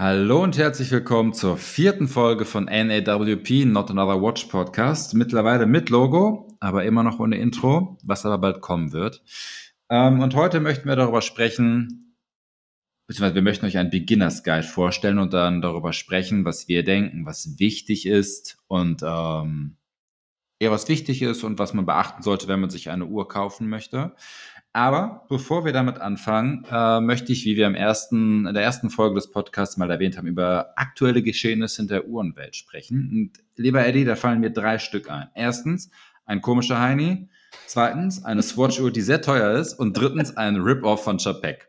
Hallo und herzlich willkommen zur vierten Folge von NAWP, Not Another Watch Podcast. Mittlerweile mit Logo, aber immer noch ohne Intro, was aber bald kommen wird. Ähm, und heute möchten wir darüber sprechen, beziehungsweise wir möchten euch einen Beginners Guide vorstellen und dann darüber sprechen, was wir denken, was wichtig ist und ähm, eher was wichtig ist und was man beachten sollte, wenn man sich eine Uhr kaufen möchte. Aber bevor wir damit anfangen, äh, möchte ich, wie wir im ersten, in der ersten Folge des Podcasts mal erwähnt haben, über aktuelle Geschehnisse in der Uhrenwelt sprechen. Und lieber Eddie, da fallen mir drei Stück ein. Erstens, ein komischer Heini. Zweitens, eine Swatch-Uhr, die sehr teuer ist. Und drittens, ein Rip-Off von Chapek.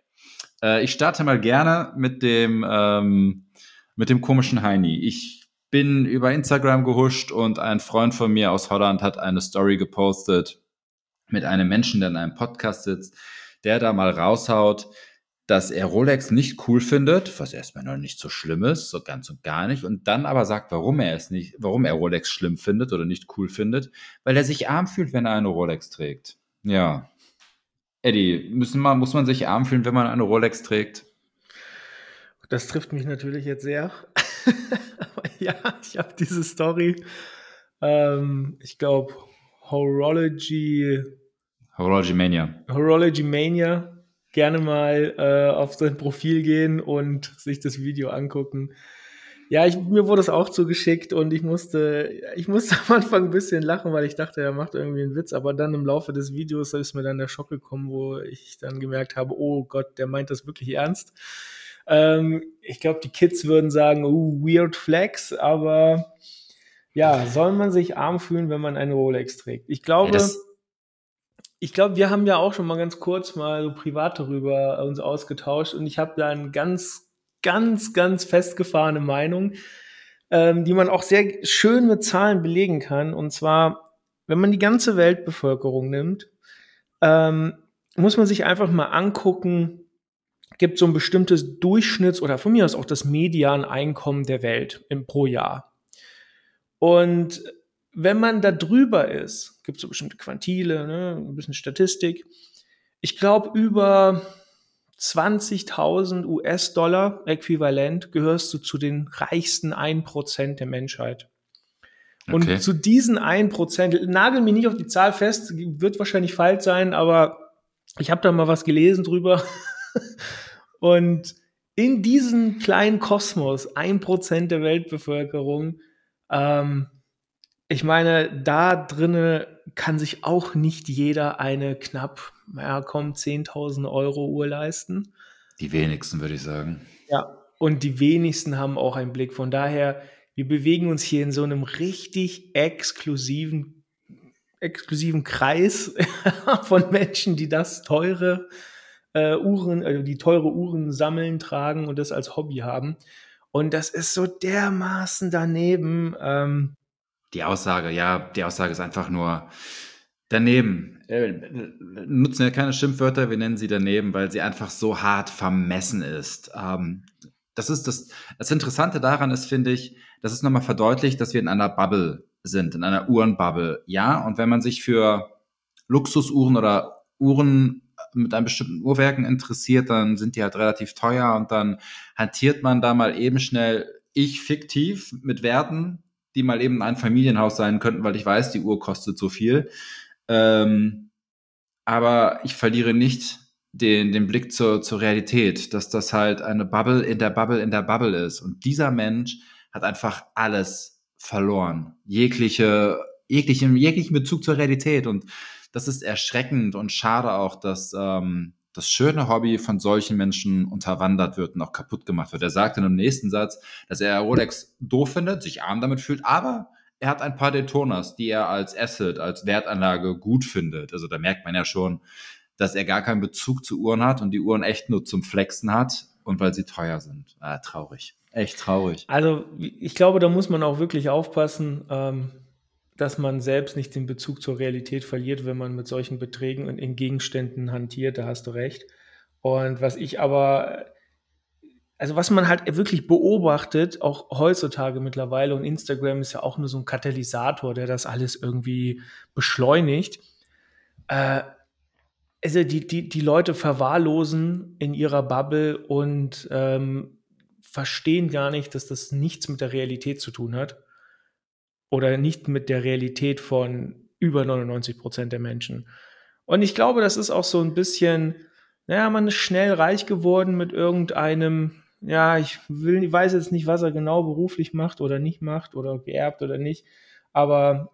Äh, ich starte mal gerne mit dem, ähm, mit dem komischen Heini. Ich bin über Instagram gehuscht und ein Freund von mir aus Holland hat eine Story gepostet mit einem Menschen, der in einem Podcast sitzt, der da mal raushaut, dass er Rolex nicht cool findet, was erstmal noch nicht so schlimm ist, so ganz und gar nicht, und dann aber sagt, warum er es nicht, warum er Rolex schlimm findet oder nicht cool findet, weil er sich arm fühlt, wenn er eine Rolex trägt. Ja. Eddie, müssen man, muss man sich arm fühlen, wenn man eine Rolex trägt? Das trifft mich natürlich jetzt sehr. ja, ich habe diese Story, ähm, ich glaube, Horology Horology Mania. Horology Mania. Gerne mal äh, auf sein Profil gehen und sich das Video angucken. Ja, ich, mir wurde es auch zugeschickt und ich musste, ich musste am Anfang ein bisschen lachen, weil ich dachte, er macht irgendwie einen Witz, aber dann im Laufe des Videos ist mir dann der Schock gekommen, wo ich dann gemerkt habe, oh Gott, der meint das wirklich ernst. Ähm, ich glaube, die Kids würden sagen, oh, weird flex, aber ja, soll man sich arm fühlen, wenn man eine Rolex trägt? Ich glaube, ja, ich glaube, wir haben ja auch schon mal ganz kurz mal so privat darüber uns ausgetauscht und ich habe da eine ganz, ganz, ganz festgefahrene Meinung, ähm, die man auch sehr schön mit Zahlen belegen kann. Und zwar, wenn man die ganze Weltbevölkerung nimmt, ähm, muss man sich einfach mal angucken, gibt so ein bestimmtes Durchschnitts- oder von mir aus auch das Medianeinkommen der Welt im, pro Jahr. Und wenn man da drüber ist, gibt es so bestimmte Quantile, ne, ein bisschen Statistik. Ich glaube, über 20.000 US-Dollar äquivalent gehörst du zu den reichsten 1% der Menschheit. Und okay. zu diesen 1%, nagel mich nicht auf die Zahl fest, wird wahrscheinlich falsch sein, aber ich habe da mal was gelesen drüber. Und in diesem kleinen Kosmos, 1% der Weltbevölkerung, ähm, ich meine, da drinnen kann sich auch nicht jeder eine knapp, ja, komm, 10.000 Euro Uhr leisten. Die wenigsten, würde ich sagen. Ja, und die wenigsten haben auch einen Blick. Von daher, wir bewegen uns hier in so einem richtig exklusiven, exklusiven Kreis von Menschen, die das teure äh, Uhren, also die teure Uhren sammeln, tragen und das als Hobby haben. Und das ist so dermaßen daneben. Ähm, die Aussage, ja, die Aussage ist einfach nur daneben. Äh, nutzen ja keine Schimpfwörter, wir nennen sie daneben, weil sie einfach so hart vermessen ist. Ähm, das ist das, das Interessante daran ist, finde ich, das ist nochmal verdeutlicht, dass wir in einer Bubble sind, in einer Uhrenbubble. Ja, und wenn man sich für Luxusuhren oder Uhren mit einem bestimmten Uhrwerken interessiert, dann sind die halt relativ teuer und dann hantiert man da mal eben schnell ich fiktiv mit Werten, die mal eben ein Familienhaus sein könnten, weil ich weiß, die Uhr kostet so viel. Ähm, aber ich verliere nicht den, den Blick zur, zur Realität, dass das halt eine Bubble in der Bubble in der Bubble ist. Und dieser Mensch hat einfach alles verloren. Jegliche, jeglichen, jeglichen Bezug zur Realität. Und das ist erschreckend und schade auch, dass ähm, das schöne Hobby von solchen Menschen unterwandert wird und auch kaputt gemacht wird. Er sagt in dem nächsten Satz, dass er Rolex doof findet, sich arm damit fühlt, aber er hat ein paar Daytonas, die er als Asset, als Wertanlage gut findet. Also da merkt man ja schon, dass er gar keinen Bezug zu Uhren hat und die Uhren echt nur zum Flexen hat und weil sie teuer sind. Ah, traurig. Echt traurig. Also ich glaube, da muss man auch wirklich aufpassen. Ähm dass man selbst nicht den Bezug zur Realität verliert, wenn man mit solchen Beträgen und in Gegenständen hantiert, da hast du recht. Und was ich aber, also was man halt wirklich beobachtet, auch heutzutage mittlerweile, und Instagram ist ja auch nur so ein Katalysator, der das alles irgendwie beschleunigt. Äh, also die, die, die Leute verwahrlosen in ihrer Bubble und ähm, verstehen gar nicht, dass das nichts mit der Realität zu tun hat oder nicht mit der Realität von über 99 Prozent der Menschen. Und ich glaube, das ist auch so ein bisschen, naja, man ist schnell reich geworden mit irgendeinem, ja, ich will, ich weiß jetzt nicht, was er genau beruflich macht oder nicht macht oder geerbt oder nicht, aber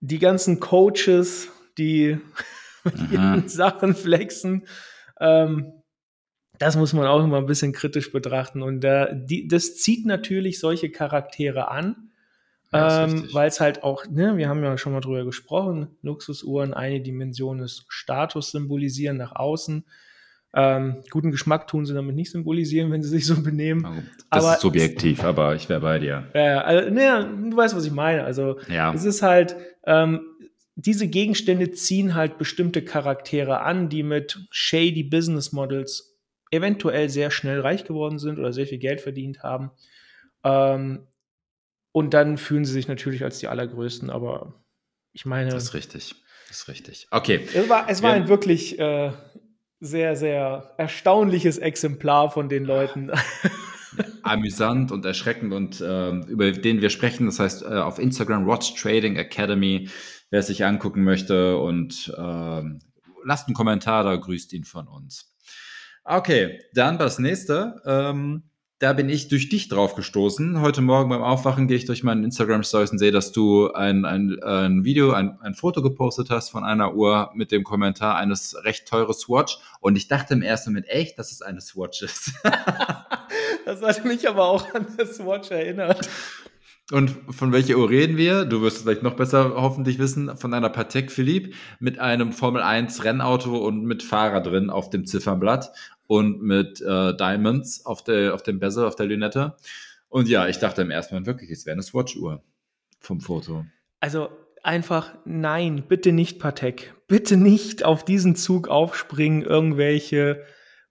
die ganzen Coaches, die mit ihren Sachen flexen, ähm, das muss man auch immer ein bisschen kritisch betrachten. Und äh, die, das zieht natürlich solche Charaktere an, ähm, weil es halt auch, ne, wir haben ja schon mal drüber gesprochen, Luxusuhren, eine Dimension ist Status symbolisieren nach außen. Ähm, guten Geschmack tun sie damit nicht symbolisieren, wenn sie sich so benehmen. Das aber ist subjektiv, es, aber ich wäre bei dir. Äh, also, ne, du weißt, was ich meine. Also ja. es ist halt, ähm, diese Gegenstände ziehen halt bestimmte Charaktere an, die mit shady Business Models eventuell sehr schnell reich geworden sind oder sehr viel Geld verdient haben. Ähm, und dann fühlen sie sich natürlich als die Allergrößten, aber ich meine. Das ist richtig. Das ist richtig. Okay. Es war, es war ein wirklich äh, sehr, sehr erstaunliches Exemplar von den Leuten. Amüsant und erschreckend und äh, über den wir sprechen. Das heißt, äh, auf Instagram Watch Trading Academy, wer es sich angucken möchte und äh, lasst einen Kommentar da, grüßt ihn von uns. Okay, dann das nächste. Ähm, da bin ich durch dich drauf gestoßen. Heute Morgen beim Aufwachen gehe ich durch meinen Instagram-Stories und sehe, dass du ein, ein, ein Video, ein, ein Foto gepostet hast von einer Uhr mit dem Kommentar eines recht teures Swatch. Und ich dachte im ersten Moment echt, dass es eine Swatch ist. das hat mich aber auch an das Swatch erinnert. Und von welcher Uhr reden wir? Du wirst es vielleicht noch besser hoffentlich wissen. Von einer Patek Philippe mit einem Formel 1 Rennauto und mit Fahrer drin auf dem Ziffernblatt und mit äh, Diamonds auf, der, auf dem Bezel, auf der Lünette. Und ja, ich dachte im ersten Moment wirklich, es wäre eine Swatch-Uhr vom Foto. Also einfach nein, bitte nicht Patek. Bitte nicht auf diesen Zug aufspringen, irgendwelche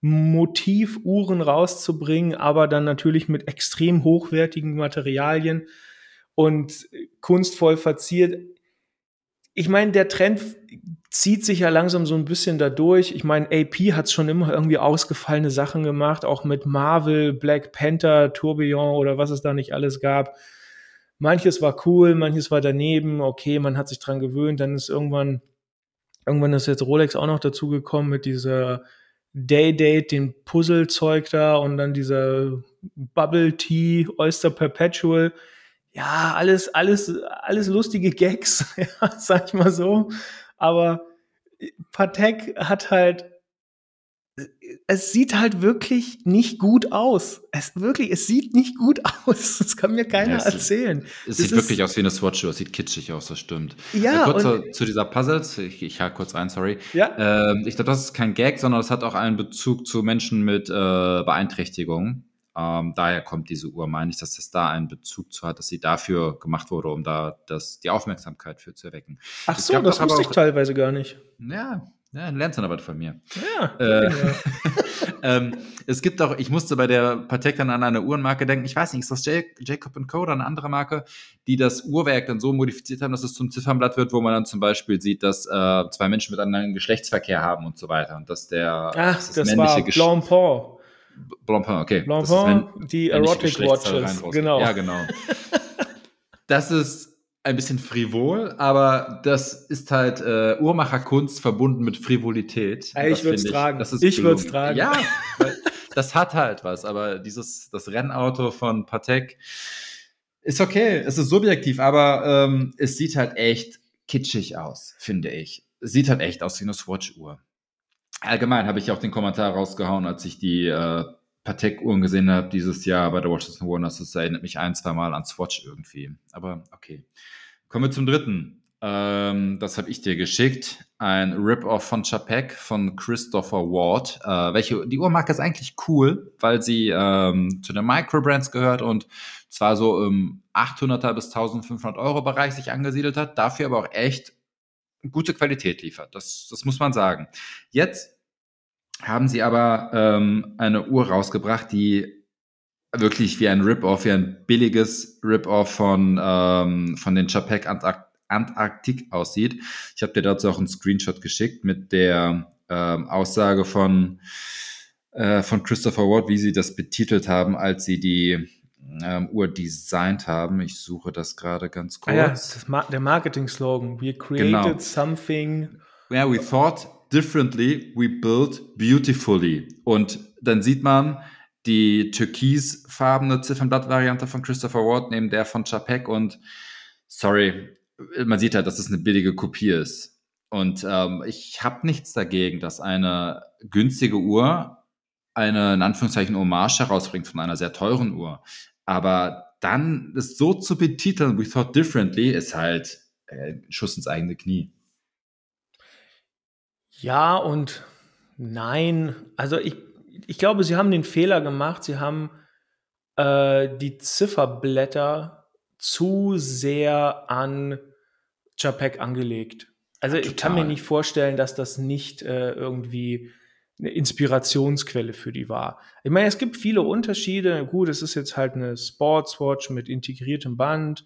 Motivuhren rauszubringen, aber dann natürlich mit extrem hochwertigen Materialien und kunstvoll verziert. Ich meine, der Trend zieht sich ja langsam so ein bisschen dadurch. Ich meine, AP hat schon immer irgendwie ausgefallene Sachen gemacht, auch mit Marvel, Black Panther, Tourbillon oder was es da nicht alles gab. Manches war cool, manches war daneben, okay, man hat sich dran gewöhnt, dann ist irgendwann, irgendwann ist jetzt Rolex auch noch dazugekommen mit dieser Day-Date, den Puzzle-Zeug da und dann dieser Bubble Tea, Oyster Perpetual. Ja, alles, alles, alles lustige Gags, ja, sag ich mal so aber Patek hat halt es sieht halt wirklich nicht gut aus. Es wirklich, es sieht nicht gut aus. Das kann mir keiner ja, es erzählen. Es sieht wirklich aus wie eine Swatch, es sieht kitschig aus, das stimmt. Ja. Äh, kurz zu, zu, dieser Puzzles, ich, ich hake kurz ein, sorry. Ja. Ähm, ich glaube, das ist kein Gag, sondern es hat auch einen Bezug zu Menschen mit äh, Beeinträchtigungen. Ähm, daher kommt diese Uhr, meine ich, dass das da einen Bezug zu hat, dass sie dafür gemacht wurde, um da das, die Aufmerksamkeit für zu erwecken. Ach so, das wusste ich teilweise gar nicht. Ja, ja, lernst dann aber von mir. Ja. Äh, ähm, es gibt auch, ich musste bei der Patek dann an eine Uhrenmarke denken, ich weiß nicht, ist das Jacob Co. oder eine andere Marke, die das Uhrwerk dann so modifiziert haben, dass es zum Ziffernblatt wird, wo man dann zum Beispiel sieht, dass äh, zwei Menschen miteinander einen Geschlechtsverkehr haben und so weiter. Und dass der Ach, das, das männliche war Blanc Blancpain, okay. Blancpain, die Erotic Watches, genau. Ja, genau. das ist ein bisschen frivol, aber das ist halt äh, Uhrmacherkunst verbunden mit Frivolität. Ey, ich würde es tragen. ich würde es tragen. Ja, das hat halt was, aber dieses, das Rennauto von Patek ist okay, es ist subjektiv, aber ähm, es sieht halt echt kitschig aus, finde ich. Es sieht halt echt aus wie eine Swatch-Uhr. Allgemein habe ich auch den Kommentar rausgehauen, als ich die äh, Patek-Uhren gesehen habe dieses Jahr bei der Washington Wonders. Das erinnert mich ein, zwei Mal an Swatch irgendwie. Aber okay. Kommen wir zum dritten. Ähm, das habe ich dir geschickt. Ein Rip-Off von Chapek von Christopher Ward. Äh, welche, die Uhrmarke ist eigentlich cool, weil sie ähm, zu den Microbrands gehört und zwar so im 800er bis 1500 Euro Bereich sich angesiedelt hat, dafür aber auch echt gute Qualität liefert. Das, das muss man sagen. Jetzt haben sie aber ähm, eine Uhr rausgebracht, die wirklich wie ein Rip-Off, wie ein billiges Rip-Off von, ähm, von den Chapek Antark Antarktik aussieht. Ich habe dir dazu auch einen Screenshot geschickt mit der ähm, Aussage von äh, von Christopher Ward, wie sie das betitelt haben, als sie die ähm, Uhr designt haben. Ich suche das gerade ganz kurz. Ah ja, Ma der Marketing-Slogan. We created genau. something. Yeah, we thought differently, we built beautifully. Und dann sieht man die türkisfarbene Ziffernblatt-Variante von Christopher Ward neben der von Chapek und sorry, man sieht halt, dass es eine billige Kopie ist. Und ähm, ich habe nichts dagegen, dass eine günstige Uhr eine in Anführungszeichen Hommage herausbringt von einer sehr teuren Uhr. Aber dann es so zu betiteln, we thought differently, ist halt äh, Schuss ins eigene Knie. Ja und nein. Also ich, ich glaube, sie haben den Fehler gemacht. Sie haben äh, die Zifferblätter zu sehr an JPEG angelegt. Also ja, ich kann mir nicht vorstellen, dass das nicht äh, irgendwie eine Inspirationsquelle für die war. Ich meine, es gibt viele Unterschiede. Gut, es ist jetzt halt eine Sportswatch mit integriertem Band.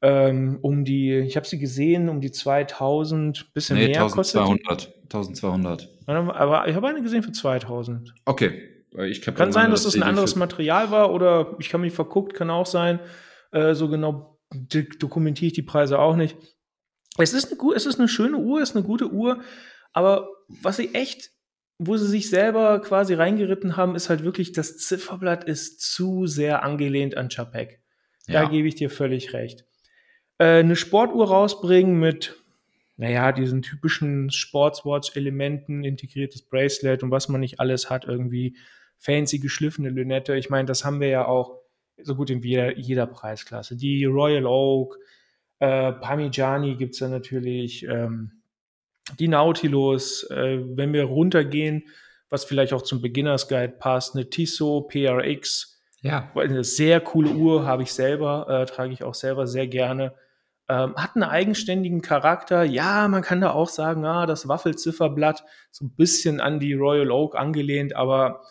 Ähm, um die, ich habe sie gesehen, um die 2000, bisschen nee, mehr 1200, kostet 1200. Aber ich habe eine gesehen für 2000. Okay. Ich kann sein, dass das ein anderes Material war oder ich kann mich verguckt, kann auch sein. Äh, so genau dokumentiere ich die Preise auch nicht. Es ist eine, es ist eine schöne Uhr, es ist eine gute Uhr, aber was sie echt wo sie sich selber quasi reingeritten haben, ist halt wirklich, das Zifferblatt ist zu sehr angelehnt an Chapek. Da ja. gebe ich dir völlig recht. Äh, eine Sportuhr rausbringen mit, naja, diesen typischen Sportswatch-Elementen, integriertes Bracelet und was man nicht alles hat, irgendwie fancy geschliffene Lünette. Ich meine, das haben wir ja auch so gut in jeder, jeder Preisklasse. Die Royal Oak, äh, Parmigiani gibt es da natürlich, ähm, die Nautilus, äh, wenn wir runtergehen, was vielleicht auch zum Beginners Guide passt, eine Tissot PRX. Ja. Eine sehr coole Uhr, habe ich selber, äh, trage ich auch selber sehr gerne. Ähm, hat einen eigenständigen Charakter. Ja, man kann da auch sagen, ah, das Waffelzifferblatt, so ein bisschen an die Royal Oak angelehnt, aber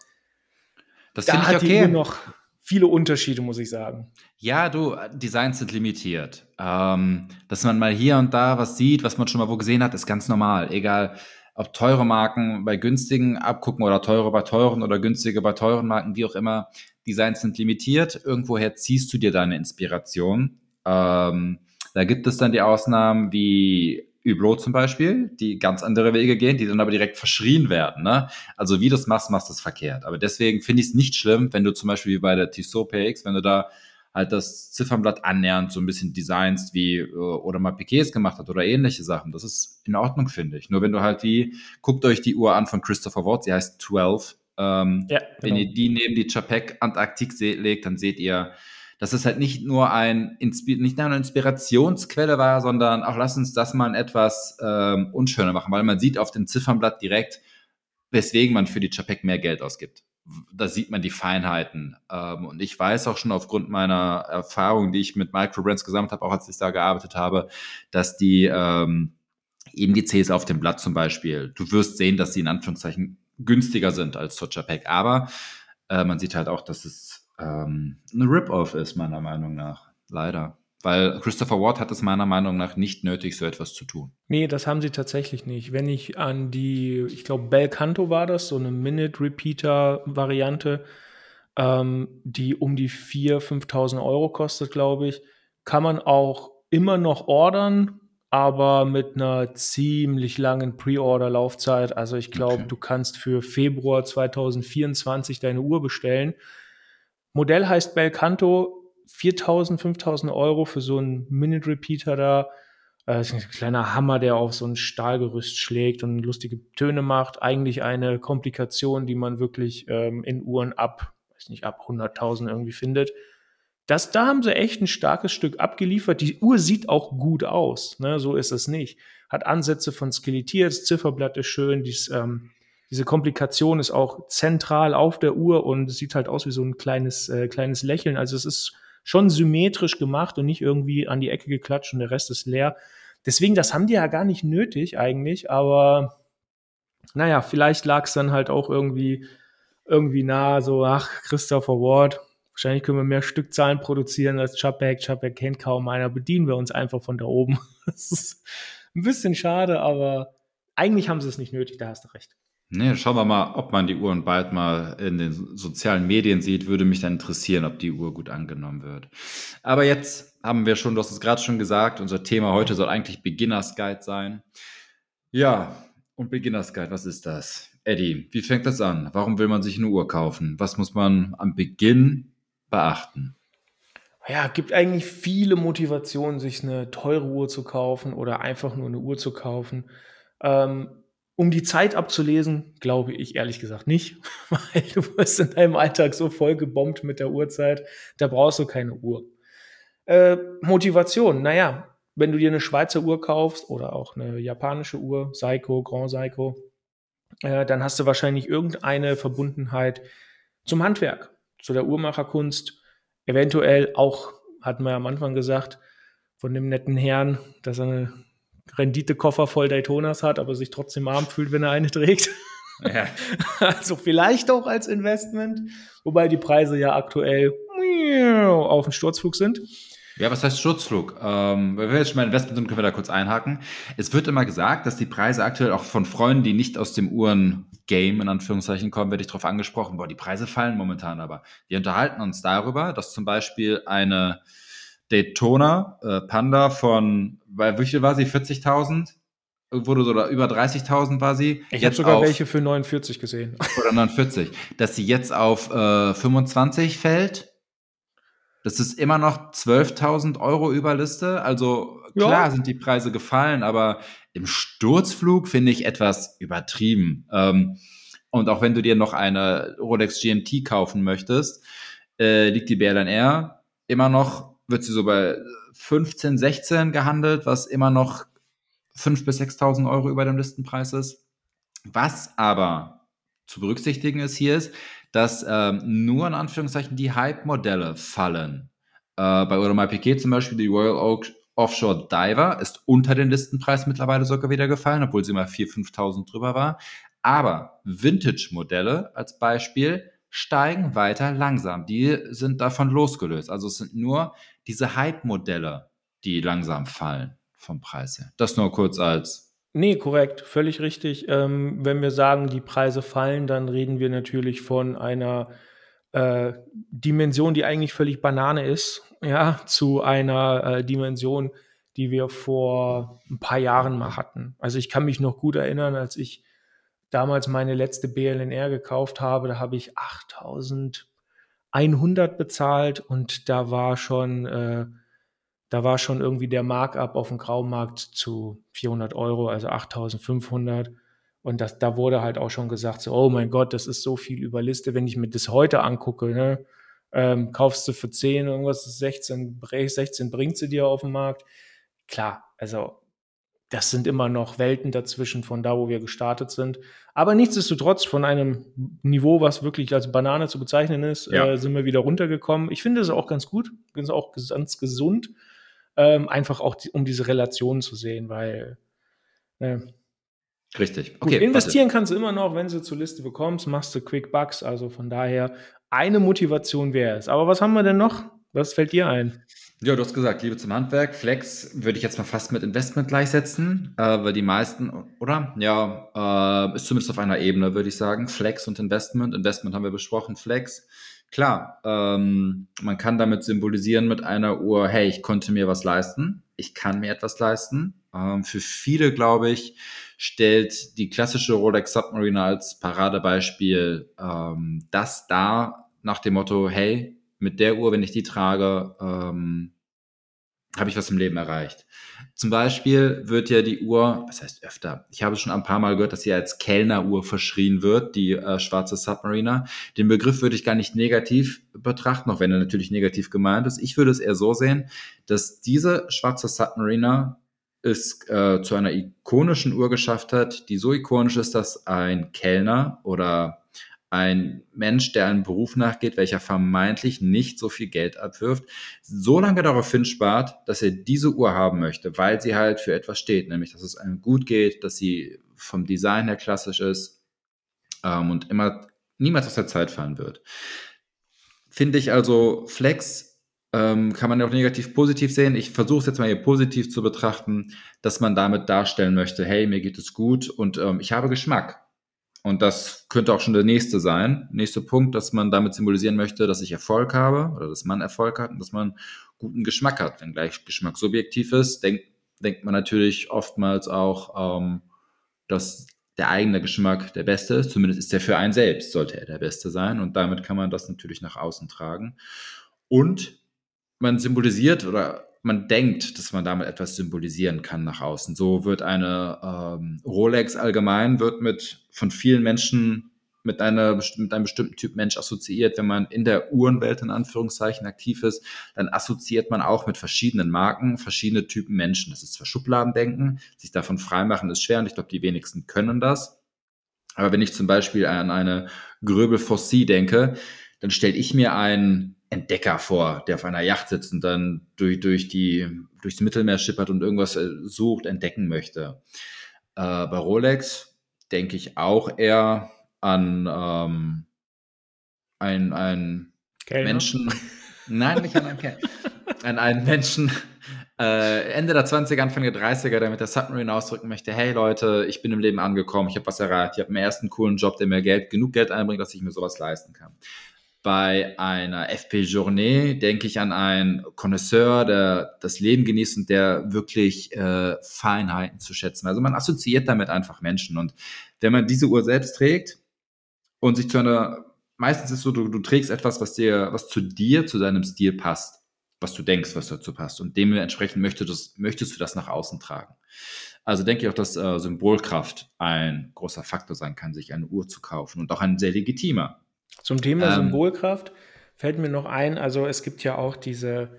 das da hat okay. die noch viele Unterschiede, muss ich sagen. Ja, du, Designs sind limitiert. Ähm, dass man mal hier und da was sieht, was man schon mal wo gesehen hat, ist ganz normal. Egal, ob teure Marken bei günstigen abgucken oder teure bei teuren oder günstige bei teuren Marken, wie auch immer. Designs sind limitiert. Irgendwoher ziehst du dir deine Inspiration. Ähm, da gibt es dann die Ausnahmen wie Hublot zum Beispiel, die ganz andere Wege gehen, die dann aber direkt verschrien werden. Ne? Also wie du das machst, machst du es verkehrt. Aber deswegen finde ich es nicht schlimm, wenn du zum Beispiel wie bei der Tissot PX, wenn du da halt das Ziffernblatt annähernd so ein bisschen designst, wie äh, oder mal Piquets gemacht hat oder ähnliche Sachen. Das ist in Ordnung, finde ich. Nur wenn du halt die, guckt euch die Uhr an von Christopher Watt, sie heißt 12. Ähm, ja, genau. Wenn ihr die neben die Chapek Antarktik legt, dann seht ihr, dass es halt nicht nur ein nicht nur eine Inspirationsquelle war, sondern auch lass uns das mal etwas ähm, unschöner machen, weil man sieht auf dem Ziffernblatt direkt, weswegen man für die Chapek mehr Geld ausgibt da sieht man die Feinheiten. Ähm, und ich weiß auch schon aufgrund meiner Erfahrung, die ich mit Microbrands gesammelt habe, auch als ich da gearbeitet habe, dass die ähm, Indizes auf dem Blatt zum Beispiel, du wirst sehen, dass sie in Anführungszeichen günstiger sind als Pack. Aber äh, man sieht halt auch, dass es ähm, eine Rip-Off ist, meiner Meinung nach. Leider. Weil Christopher Ward hat es meiner Meinung nach nicht nötig, so etwas zu tun. Nee, das haben sie tatsächlich nicht. Wenn ich an die, ich glaube, Bel Canto war das, so eine Minute-Repeater-Variante, ähm, die um die 4.000, 5.000 Euro kostet, glaube ich, kann man auch immer noch ordern, aber mit einer ziemlich langen Pre-Order-Laufzeit. Also ich glaube, okay. du kannst für Februar 2024 deine Uhr bestellen. Modell heißt Bel Canto, 4000, 5000 Euro für so einen Minute Repeater da. Das ist ein kleiner Hammer, der auf so ein Stahlgerüst schlägt und lustige Töne macht. Eigentlich eine Komplikation, die man wirklich ähm, in Uhren ab, weiß nicht, ab 100.000 irgendwie findet. Das, da haben sie echt ein starkes Stück abgeliefert. Die Uhr sieht auch gut aus, ne? so ist es nicht. Hat Ansätze von skelettiert, das Zifferblatt ist schön, dies, ähm, diese Komplikation ist auch zentral auf der Uhr und es sieht halt aus wie so ein kleines, äh, kleines Lächeln. Also es ist schon symmetrisch gemacht und nicht irgendwie an die Ecke geklatscht und der Rest ist leer. Deswegen, das haben die ja gar nicht nötig eigentlich, aber naja, vielleicht lag es dann halt auch irgendwie, irgendwie nah, so, ach, Christopher Ward, wahrscheinlich können wir mehr Stückzahlen produzieren als Chapek. Chapek kennt kaum einer, bedienen wir uns einfach von da oben. das ist ein bisschen schade, aber eigentlich haben sie es nicht nötig, da hast du recht. Nee, schauen wir mal, ob man die Uhren bald mal in den sozialen Medien sieht. Würde mich dann interessieren, ob die Uhr gut angenommen wird. Aber jetzt haben wir schon, du hast es gerade schon gesagt, unser Thema heute soll eigentlich Beginners Guide sein. Ja, und Beginners Guide, was ist das? Eddie, wie fängt das an? Warum will man sich eine Uhr kaufen? Was muss man am Beginn beachten? Ja, gibt eigentlich viele Motivationen, sich eine teure Uhr zu kaufen oder einfach nur eine Uhr zu kaufen. Ähm, um die Zeit abzulesen, glaube ich ehrlich gesagt nicht, weil du wirst in deinem Alltag so voll gebombt mit der Uhrzeit, da brauchst du keine Uhr. Äh, Motivation, naja, wenn du dir eine Schweizer Uhr kaufst oder auch eine japanische Uhr, Seiko, Grand Seiko, äh, dann hast du wahrscheinlich irgendeine Verbundenheit zum Handwerk, zu der Uhrmacherkunst, eventuell auch, hatten wir am Anfang gesagt, von dem netten Herrn, dass er eine Renditekoffer voll Daytonas hat, aber sich trotzdem arm fühlt, wenn er eine trägt. Ja. Also vielleicht auch als Investment, wobei die Preise ja aktuell auf dem Sturzflug sind. Ja, was heißt Sturzflug? Ähm, wenn wir jetzt schon mal Investment sind, können wir da kurz einhaken. Es wird immer gesagt, dass die Preise aktuell auch von Freunden, die nicht aus dem Uhren-Game in Anführungszeichen kommen, werde ich darauf angesprochen, boah, die Preise fallen momentan aber. Wir unterhalten uns darüber, dass zum Beispiel eine Daytona äh, Panda von, bei wie viel war sie? 40.000? Wurde so oder über 30.000 war sie. Ich habe sogar auf, welche für 49 gesehen. Oder 49. Dass sie jetzt auf äh, 25 fällt. Das ist immer noch 12.000 Euro über Liste. Also klar ja. sind die Preise gefallen, aber im Sturzflug finde ich etwas übertrieben. Ähm, und auch wenn du dir noch eine Rolex GMT kaufen möchtest, äh, liegt die BLNR immer noch wird sie so bei 15, 16 gehandelt, was immer noch 5.000 bis 6.000 Euro über dem Listenpreis ist. Was aber zu berücksichtigen ist hier ist, dass ähm, nur in Anführungszeichen die Hype-Modelle fallen. Äh, bei Audemars Piquet zum Beispiel die Royal Oak Offshore Diver ist unter den Listenpreis mittlerweile sogar wieder gefallen, obwohl sie mal 4.000, 5.000 drüber war. Aber Vintage-Modelle als Beispiel steigen weiter langsam. Die sind davon losgelöst. Also es sind nur diese Hype-Modelle, die langsam fallen vom Preis her. Das nur kurz als. Nee, korrekt, völlig richtig. Ähm, wenn wir sagen, die Preise fallen, dann reden wir natürlich von einer äh, Dimension, die eigentlich völlig Banane ist, ja, zu einer äh, Dimension, die wir vor ein paar Jahren mal hatten. Also ich kann mich noch gut erinnern, als ich damals meine letzte BLNR gekauft habe, da habe ich 8100 bezahlt und da war schon, äh, da war schon irgendwie der Markup auf dem Graumarkt zu 400 Euro, also 8500. Und das, da wurde halt auch schon gesagt, so, oh mein Gott, das ist so viel über Liste. Wenn ich mir das heute angucke, ne, ähm, kaufst du für 10 irgendwas, 16, 16 bringt sie dir auf den Markt. Klar, also das sind immer noch Welten dazwischen von da, wo wir gestartet sind. Aber nichtsdestotrotz von einem Niveau, was wirklich als Banane zu bezeichnen ist, ja. äh, sind wir wieder runtergekommen. Ich finde es auch ganz gut, ist auch ganz gesund, ähm, einfach auch die, um diese Relationen zu sehen, weil äh, Richtig. Okay. Gut, investieren warte. kannst du immer noch, wenn du zur Liste bekommst, machst du Quick Bucks. Also von daher eine Motivation wäre es. Aber was haben wir denn noch? Was fällt dir ein? Ja, du hast gesagt, Liebe zum Handwerk. Flex würde ich jetzt mal fast mit Investment gleichsetzen, äh, weil die meisten, oder? Ja, äh, ist zumindest auf einer Ebene, würde ich sagen. Flex und Investment. Investment haben wir besprochen, Flex. Klar, ähm, man kann damit symbolisieren mit einer Uhr, hey, ich konnte mir was leisten, ich kann mir etwas leisten. Ähm, für viele, glaube ich, stellt die klassische Rolex Submariner als Paradebeispiel ähm, das dar nach dem Motto, hey, mit der Uhr, wenn ich die trage, ähm, habe ich was im Leben erreicht. Zum Beispiel wird ja die Uhr, was heißt öfter, ich habe schon ein paar Mal gehört, dass sie als Kellneruhr verschrien wird, die äh, schwarze Submariner. Den Begriff würde ich gar nicht negativ betrachten, auch wenn er natürlich negativ gemeint ist. Ich würde es eher so sehen, dass diese schwarze Submariner es äh, zu einer ikonischen Uhr geschafft hat, die so ikonisch ist, dass ein Kellner oder ein Mensch, der einem Beruf nachgeht, welcher vermeintlich nicht so viel Geld abwirft, so lange darauf hinspart, dass er diese Uhr haben möchte, weil sie halt für etwas steht, nämlich dass es einem gut geht, dass sie vom Design her klassisch ist ähm, und immer niemals aus der Zeit fallen wird. Finde ich also Flex ähm, kann man ja auch negativ positiv sehen. Ich versuche es jetzt mal hier positiv zu betrachten, dass man damit darstellen möchte, hey, mir geht es gut und ähm, ich habe Geschmack. Und das könnte auch schon der nächste sein. Nächster Punkt, dass man damit symbolisieren möchte, dass ich Erfolg habe oder dass man Erfolg hat und dass man guten Geschmack hat. Wenn gleich Geschmack subjektiv ist, denkt, denkt man natürlich oftmals auch, ähm, dass der eigene Geschmack der beste ist. Zumindest ist er für einen selbst, sollte er der beste sein. Und damit kann man das natürlich nach außen tragen. Und man symbolisiert oder man denkt, dass man damit etwas symbolisieren kann nach außen. So wird eine ähm, Rolex allgemein wird mit von vielen Menschen mit, einer, mit einem bestimmten Typ Mensch assoziiert. Wenn man in der Uhrenwelt in Anführungszeichen aktiv ist, dann assoziiert man auch mit verschiedenen Marken, verschiedene Typen Menschen. Das ist zwar Schubladendenken, sich davon freimachen ist schwer und ich glaube, die wenigsten können das. Aber wenn ich zum Beispiel an eine Gröbel Fossi denke, dann stelle ich mir einen Entdecker vor, der auf einer Yacht sitzt und dann durch, durch die, durchs Mittelmeer schippert und irgendwas äh, sucht, entdecken möchte. Äh, bei Rolex denke ich auch eher an ähm, einen, einen Menschen. Nein, nicht an einen Kellner. an einen Menschen äh, Ende der 20er, Anfang der 30er, der mit der Submarine ausdrücken möchte, hey Leute, ich bin im Leben angekommen, ich habe was erreicht, ich habe einen ersten coolen Job, der mir Geld, genug Geld einbringt, dass ich mir sowas leisten kann. Bei einer FP Journée denke ich an einen Connoisseur, der das Leben genießt und der wirklich äh, Feinheiten zu schätzen. Also man assoziiert damit einfach Menschen. Und wenn man diese Uhr selbst trägt und sich zu einer, meistens ist es so, du, du trägst etwas, was dir, was zu dir, zu deinem Stil passt, was du denkst, was dazu passt. Und dementsprechend möchtest, du, möchtest du das nach außen tragen. Also denke ich auch, dass äh, Symbolkraft ein großer Faktor sein kann, sich eine Uhr zu kaufen und auch ein sehr legitimer. Zum Thema ähm, Symbolkraft fällt mir noch ein, also es gibt ja auch diese,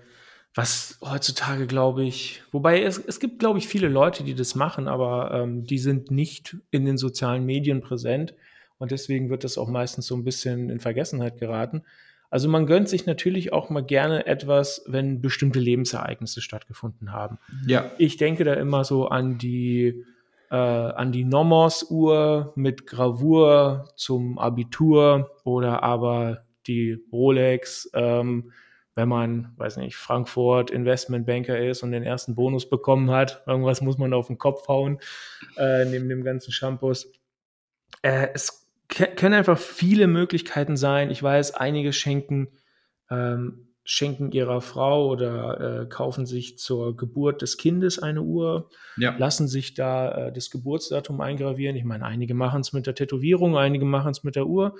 was heutzutage glaube ich, wobei es, es gibt glaube ich viele Leute, die das machen, aber ähm, die sind nicht in den sozialen Medien präsent und deswegen wird das auch meistens so ein bisschen in Vergessenheit geraten. Also man gönnt sich natürlich auch mal gerne etwas, wenn bestimmte Lebensereignisse stattgefunden haben. Ja. Ich denke da immer so an die äh, an die Nomos-Uhr mit Gravur zum Abitur oder aber die Rolex, ähm, wenn man, weiß nicht, Frankfurt Investmentbanker ist und den ersten Bonus bekommen hat. Irgendwas muss man auf den Kopf hauen, äh, neben dem ganzen Shampoos. Äh, es können einfach viele Möglichkeiten sein. Ich weiß, einige schenken ähm, schenken ihrer Frau oder äh, kaufen sich zur Geburt des Kindes eine Uhr, ja. lassen sich da äh, das Geburtsdatum eingravieren. Ich meine, einige machen es mit der Tätowierung, einige machen es mit der Uhr.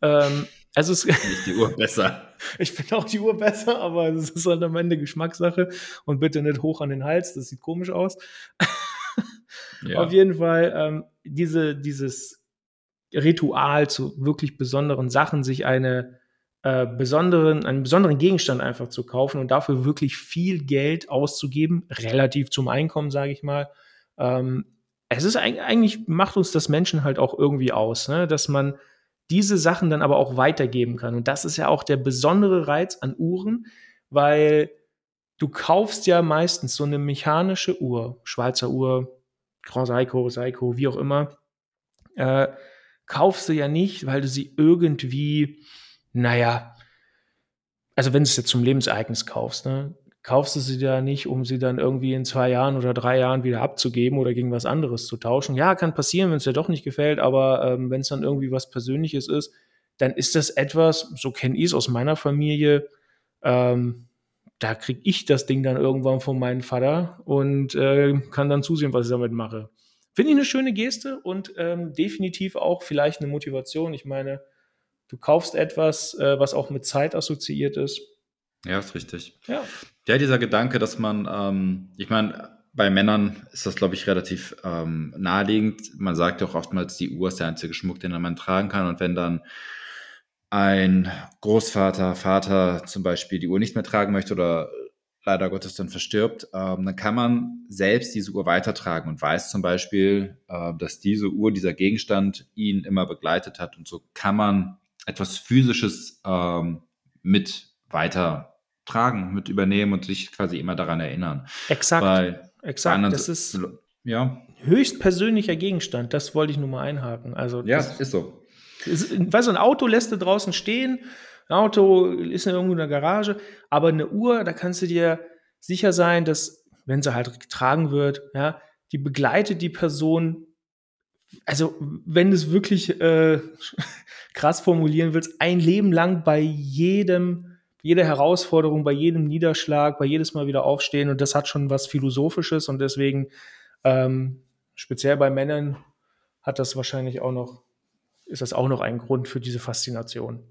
Ähm, also es ist die Uhr besser. ich finde auch die Uhr besser, aber es ist halt am Ende Geschmackssache und bitte nicht hoch an den Hals, das sieht komisch aus. ja. Auf jeden Fall ähm, diese, dieses Ritual zu wirklich besonderen Sachen, sich eine äh, besonderen, einen besonderen Gegenstand einfach zu kaufen und dafür wirklich viel Geld auszugeben, relativ zum Einkommen, sage ich mal. Ähm, es ist eigentlich, macht uns das Menschen halt auch irgendwie aus, ne? dass man diese Sachen dann aber auch weitergeben kann. Und das ist ja auch der besondere Reiz an Uhren, weil du kaufst ja meistens so eine mechanische Uhr, Schweizer Uhr, Grand Seiko, Seiko, wie auch immer, äh, kaufst du ja nicht, weil du sie irgendwie naja, also wenn du es jetzt zum Lebensereignis kaufst, ne, kaufst du sie ja nicht, um sie dann irgendwie in zwei Jahren oder drei Jahren wieder abzugeben oder gegen was anderes zu tauschen. Ja, kann passieren, wenn es dir doch nicht gefällt, aber ähm, wenn es dann irgendwie was Persönliches ist, dann ist das etwas, so kenne ich es aus meiner Familie, ähm, da kriege ich das Ding dann irgendwann von meinem Vater und äh, kann dann zusehen, was ich damit mache. Finde ich eine schöne Geste und ähm, definitiv auch vielleicht eine Motivation. Ich meine, Du kaufst etwas, äh, was auch mit Zeit assoziiert ist. Ja, ist richtig. Ja, ja dieser Gedanke, dass man, ähm, ich meine, bei Männern ist das, glaube ich, relativ ähm, naheliegend. Man sagt ja auch oftmals, die Uhr ist der einzige Schmuck, den man tragen kann. Und wenn dann ein Großvater, Vater zum Beispiel die Uhr nicht mehr tragen möchte oder leider Gottes dann verstirbt, ähm, dann kann man selbst diese Uhr weitertragen und weiß zum Beispiel, äh, dass diese Uhr, dieser Gegenstand ihn immer begleitet hat. Und so kann man etwas Physisches ähm, mit weitertragen, mit übernehmen und sich quasi immer daran erinnern. Exakt. Bei, exakt. Bei das ist ja. höchst persönlicher Gegenstand. Das wollte ich nur mal einhaken. Also ja, das, ist so. Ist, weißt du, ein Auto lässt du draußen stehen. Ein Auto ist in irgendeiner Garage, aber eine Uhr, da kannst du dir sicher sein, dass, wenn sie halt getragen wird, ja, die begleitet die Person also wenn du es wirklich äh, krass formulieren willst, ein Leben lang bei jedem, jeder Herausforderung, bei jedem Niederschlag, bei jedes Mal wieder aufstehen und das hat schon was Philosophisches und deswegen ähm, speziell bei Männern hat das wahrscheinlich auch noch, ist das auch noch ein Grund für diese Faszination.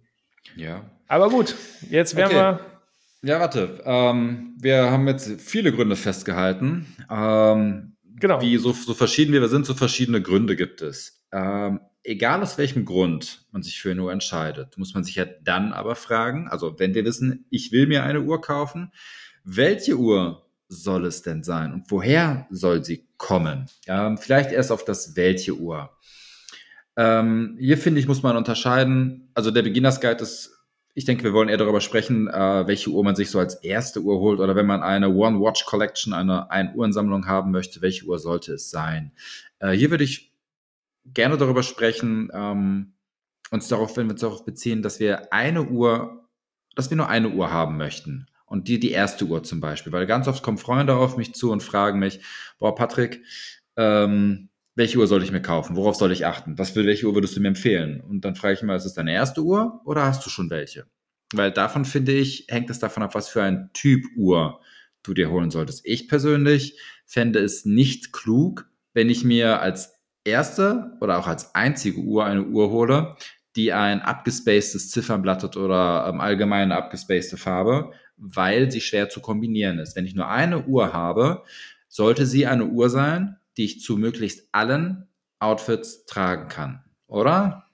Ja. Aber gut, jetzt werden okay. wir. Ja, warte. Ähm, wir haben jetzt viele Gründe festgehalten. Ähm, genau. Wie so, so verschieden wie wir sind, so verschiedene Gründe gibt es. Ähm, egal aus welchem Grund man sich für eine Uhr entscheidet, muss man sich ja dann aber fragen, also wenn wir wissen, ich will mir eine Uhr kaufen, welche Uhr soll es denn sein und woher soll sie kommen? Ähm, vielleicht erst auf das welche Uhr. Ähm, hier finde ich, muss man unterscheiden. Also der Beginners Guide ist, ich denke, wir wollen eher darüber sprechen, äh, welche Uhr man sich so als erste Uhr holt oder wenn man eine One Watch Collection, eine Ein-Uhrensammlung haben möchte, welche Uhr sollte es sein? Äh, hier würde ich gerne darüber sprechen, ähm, uns darauf, wenn wir uns darauf beziehen, dass wir eine Uhr, dass wir nur eine Uhr haben möchten. Und die, die erste Uhr zum Beispiel. Weil ganz oft kommen Freunde auf mich zu und fragen mich, boah, Patrick, ähm, welche Uhr soll ich mir kaufen? Worauf soll ich achten? Was für welche Uhr würdest du mir empfehlen? Und dann frage ich mal, ist es deine erste Uhr oder hast du schon welche? Weil davon finde ich, hängt es davon ab, was für ein Typ Uhr du dir holen solltest. Ich persönlich fände es nicht klug, wenn ich mir als erste oder auch als einzige Uhr eine Uhr hole, die ein abgespacedes Ziffernblatt hat oder ähm, allgemeine abgespacede Farbe, weil sie schwer zu kombinieren ist. Wenn ich nur eine Uhr habe, sollte sie eine Uhr sein, die ich zu möglichst allen Outfits tragen kann, oder?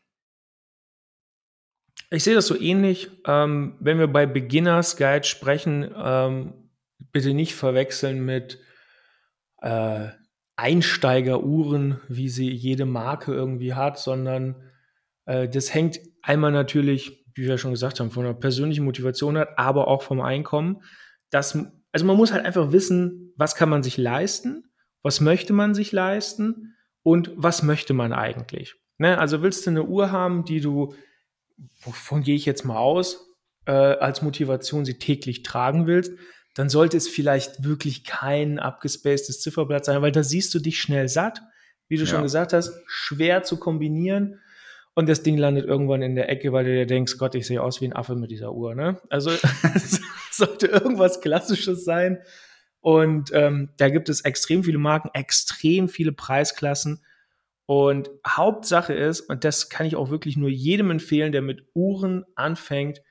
Ich sehe das so ähnlich. Ähm, wenn wir bei Beginners Guide sprechen, ähm, bitte nicht verwechseln mit äh, Einsteigeruhren, wie sie jede Marke irgendwie hat, sondern äh, das hängt einmal natürlich, wie wir schon gesagt haben, von der persönlichen Motivation hat, aber auch vom Einkommen. Das, also man muss halt einfach wissen, was kann man sich leisten, was möchte man sich leisten und was möchte man eigentlich. Ne? Also willst du eine Uhr haben, die du, wovon gehe ich jetzt mal aus, äh, als Motivation sie täglich tragen willst, dann sollte es vielleicht wirklich kein abgespacedes Zifferblatt sein, weil da siehst du dich schnell satt, wie du ja. schon gesagt hast, schwer zu kombinieren. Und das Ding landet irgendwann in der Ecke, weil du dir denkst, Gott, ich sehe aus wie ein Affe mit dieser Uhr. Ne? Also es sollte irgendwas Klassisches sein. Und ähm, da gibt es extrem viele Marken, extrem viele Preisklassen. Und Hauptsache ist, und das kann ich auch wirklich nur jedem empfehlen, der mit Uhren anfängt,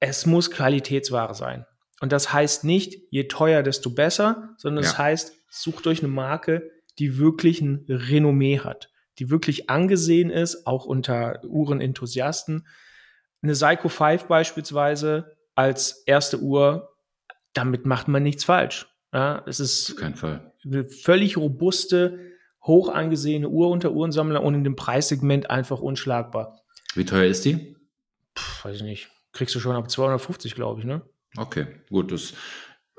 es muss Qualitätsware sein. Und das heißt nicht, je teuer, desto besser, sondern es ja. das heißt, sucht euch eine Marke, die wirklich ein Renommee hat, die wirklich angesehen ist, auch unter Uhrenenthusiasten. Eine Psycho 5 beispielsweise als erste Uhr, damit macht man nichts falsch. Ja, es ist eine völlig robuste, hoch angesehene Uhr unter Uhrensammler und in dem Preissegment einfach unschlagbar. Wie teuer ist die? Puh, weiß ich nicht. Kriegst du schon ab 250, glaube ich, ne? Okay, gut, das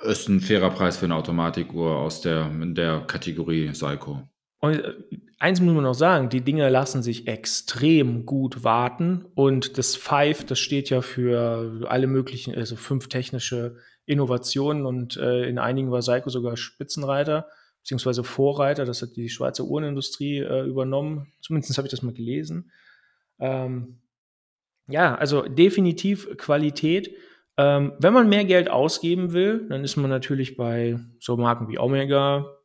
ist ein fairer Preis für eine Automatikuhr aus der, in der Kategorie Psycho. Und äh, eins muss man noch sagen, die Dinge lassen sich extrem gut warten und das Five, das steht ja für alle möglichen, also fünf technische Innovationen und äh, in einigen war Seiko sogar Spitzenreiter beziehungsweise Vorreiter, das hat die Schweizer Uhrenindustrie äh, übernommen, zumindest habe ich das mal gelesen. Ähm, ja, also definitiv Qualität ähm, wenn man mehr Geld ausgeben will, dann ist man natürlich bei so Marken wie Omega,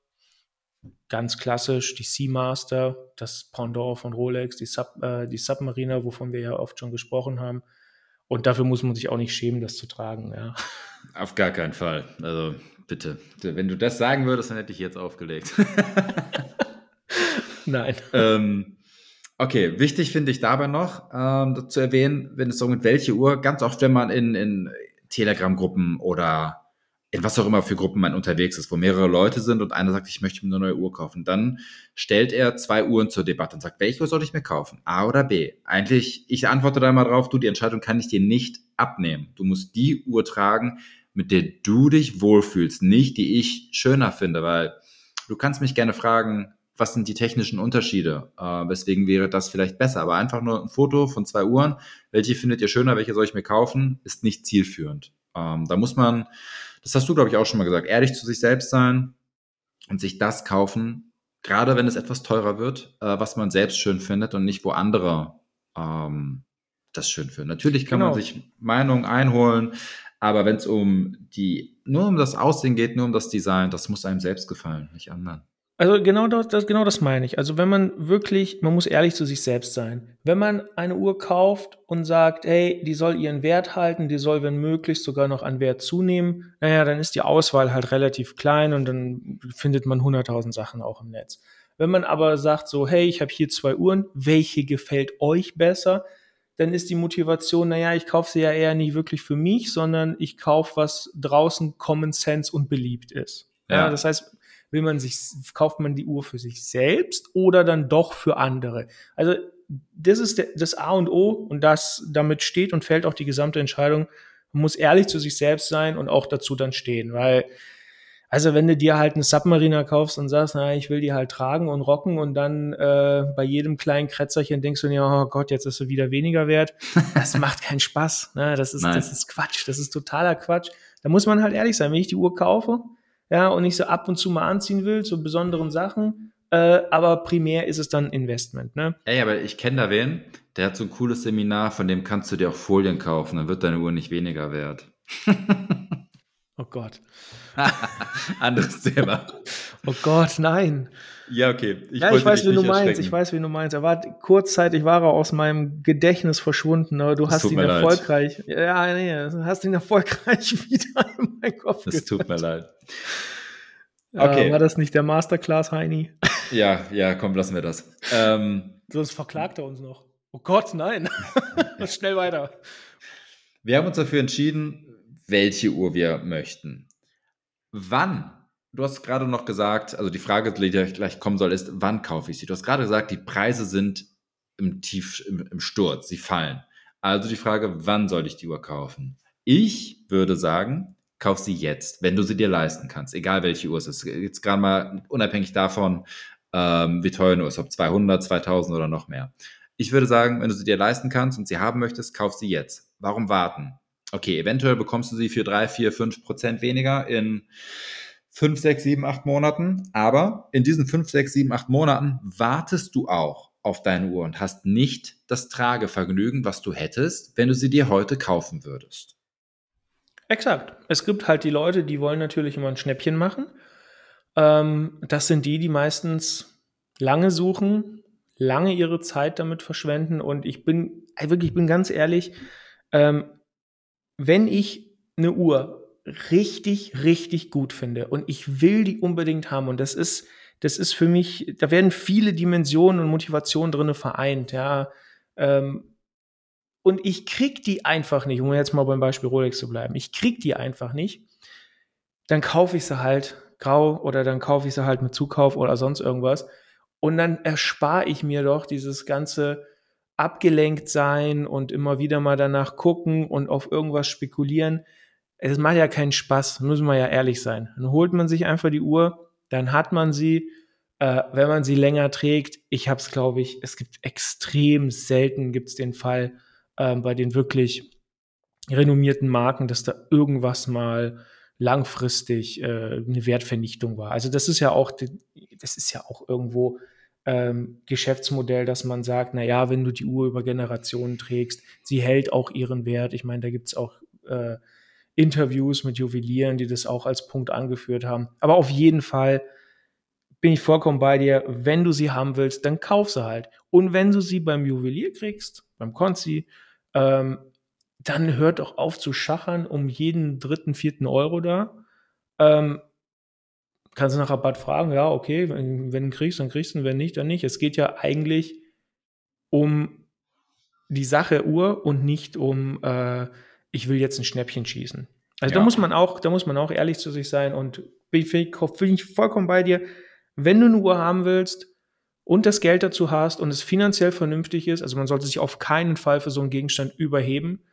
ganz klassisch, die Seamaster, das Pendant von Rolex, die, Sub, äh, die Submariner, wovon wir ja oft schon gesprochen haben. Und dafür muss man sich auch nicht schämen, das zu tragen. Ja. Auf gar keinen Fall. Also bitte. Wenn du das sagen würdest, dann hätte ich jetzt aufgelegt. Nein. ähm, Okay, wichtig finde ich dabei noch ähm, zu erwähnen, wenn es so mit welche Uhr, ganz oft, wenn man in, in Telegram-Gruppen oder in was auch immer für Gruppen man unterwegs ist, wo mehrere Leute sind und einer sagt, ich möchte mir eine neue Uhr kaufen, dann stellt er zwei Uhren zur Debatte und sagt, welche Uhr soll ich mir kaufen? A oder B? Eigentlich, ich antworte da mal drauf, du, die Entscheidung kann ich dir nicht abnehmen. Du musst die Uhr tragen, mit der du dich wohlfühlst, nicht die ich schöner finde, weil du kannst mich gerne fragen, was sind die technischen Unterschiede? Äh, weswegen wäre das vielleicht besser? Aber einfach nur ein Foto von zwei Uhren, welche findet ihr schöner, welche soll ich mir kaufen, ist nicht zielführend. Ähm, da muss man, das hast du, glaube ich, auch schon mal gesagt, ehrlich zu sich selbst sein und sich das kaufen, gerade wenn es etwas teurer wird, äh, was man selbst schön findet und nicht wo andere ähm, das schön finden. Natürlich kann genau. man sich Meinungen einholen, aber wenn es um die, nur um das Aussehen geht, nur um das Design, das muss einem selbst gefallen, nicht anderen. Also genau das, das, genau das meine ich. Also wenn man wirklich, man muss ehrlich zu sich selbst sein. Wenn man eine Uhr kauft und sagt, hey, die soll ihren Wert halten, die soll, wenn möglich, sogar noch an Wert zunehmen, naja, dann ist die Auswahl halt relativ klein und dann findet man 100.000 Sachen auch im Netz. Wenn man aber sagt so, hey, ich habe hier zwei Uhren, welche gefällt euch besser? Dann ist die Motivation, naja, ich kaufe sie ja eher nicht wirklich für mich, sondern ich kaufe, was draußen Common Sense und beliebt ist. Ja. ja das heißt, will man sich, kauft man die Uhr für sich selbst oder dann doch für andere? Also, das ist das A und O und das, damit steht und fällt auch die gesamte Entscheidung. Man muss ehrlich zu sich selbst sein und auch dazu dann stehen, weil, also wenn du dir halt einen Submariner kaufst und sagst, na, ich will die halt tragen und rocken und dann äh, bei jedem kleinen Kretzerchen denkst du dir, oh Gott, jetzt ist sie wieder weniger wert. Das macht keinen Spaß. Ne? Das ist, das ist Quatsch. Das ist totaler Quatsch. Da muss man halt ehrlich sein. Wenn ich die Uhr kaufe, ja, und ich so ab und zu mal anziehen will, zu besonderen Sachen. Äh, aber primär ist es dann Investment, ne? Ey, aber ich kenne da wen, der hat so ein cooles Seminar, von dem kannst du dir auch Folien kaufen, dann wird deine Uhr nicht weniger wert. oh Gott. Anderes Thema. Oh Gott, nein. Ja, okay. Ich ja, ich weiß, wie du meinst. Ich weiß, wie du meinst. Er war kurzzeitig war er aus meinem Gedächtnis verschwunden, aber du das hast ihn erfolgreich. Leid. Ja, nee, hast ihn erfolgreich wieder in meinen Kopf. Das tut mir leid. Okay. Äh, war das nicht der Masterclass, Heini? Ja, ja, komm, lassen wir das. Ähm, Sonst verklagt er uns noch. Oh Gott, nein. Schnell weiter. Wir haben uns dafür entschieden, welche Uhr wir möchten. Wann Du hast gerade noch gesagt, also die Frage, die gleich kommen soll, ist, wann kaufe ich sie? Du hast gerade gesagt, die Preise sind im Tief, im, im Sturz, sie fallen. Also die Frage, wann soll ich die Uhr kaufen? Ich würde sagen, kauf sie jetzt, wenn du sie dir leisten kannst, egal welche Uhr es ist. Jetzt gerade mal unabhängig davon, ähm, wie teuer eine Uhr ist, ob 200, 2000 oder noch mehr. Ich würde sagen, wenn du sie dir leisten kannst und sie haben möchtest, kauf sie jetzt. Warum warten? Okay, eventuell bekommst du sie für drei, vier, fünf Prozent weniger in fünf, sechs, sieben, acht Monaten. Aber in diesen fünf, sechs, sieben, acht Monaten wartest du auch auf deine Uhr und hast nicht das Tragevergnügen, was du hättest, wenn du sie dir heute kaufen würdest. Exakt. Es gibt halt die Leute, die wollen natürlich immer ein Schnäppchen machen. Ähm, das sind die, die meistens lange suchen, lange ihre Zeit damit verschwenden. Und ich bin, wirklich, ich bin ganz ehrlich, ähm, wenn ich eine Uhr richtig, richtig gut finde. Und ich will die unbedingt haben. Und das ist, das ist für mich, da werden viele Dimensionen und Motivationen drinne vereint, ja. Ähm, und ich krieg die einfach nicht, um jetzt mal beim Beispiel Rolex zu bleiben. Ich krieg die einfach nicht. Dann kaufe ich sie halt grau oder dann kaufe ich sie halt mit Zukauf oder sonst irgendwas. Und dann erspare ich mir doch dieses ganze abgelenkt sein und immer wieder mal danach gucken und auf irgendwas spekulieren es macht ja keinen Spaß, müssen wir ja ehrlich sein. Dann holt man sich einfach die Uhr, dann hat man sie, äh, wenn man sie länger trägt. Ich habe es, glaube ich, es gibt extrem selten gibt es den Fall äh, bei den wirklich renommierten Marken, dass da irgendwas mal langfristig äh, eine Wertvernichtung war. Also das ist ja auch, das ist ja auch irgendwo ähm, Geschäftsmodell, dass man sagt, na ja, wenn du die Uhr über Generationen trägst, sie hält auch ihren Wert. Ich meine, da gibt es auch äh, Interviews mit Juwelieren, die das auch als Punkt angeführt haben. Aber auf jeden Fall bin ich vollkommen bei dir. Wenn du sie haben willst, dann kauf sie halt. Und wenn du sie beim Juwelier kriegst, beim Konzi, ähm, dann hört doch auf zu schachern um jeden dritten, vierten Euro da. Ähm, kannst du nach Rabatt fragen, ja, okay, wenn, wenn du kriegst, dann kriegst du, wenn nicht, dann nicht. Es geht ja eigentlich um die Sache Uhr und nicht um äh, ich will jetzt ein Schnäppchen schießen. Also ja. da muss man auch, da muss man auch ehrlich zu sich sein und bin, bin ich vollkommen bei dir. Wenn du eine Uhr haben willst und das Geld dazu hast und es finanziell vernünftig ist, also man sollte sich auf keinen Fall für so einen Gegenstand überheben.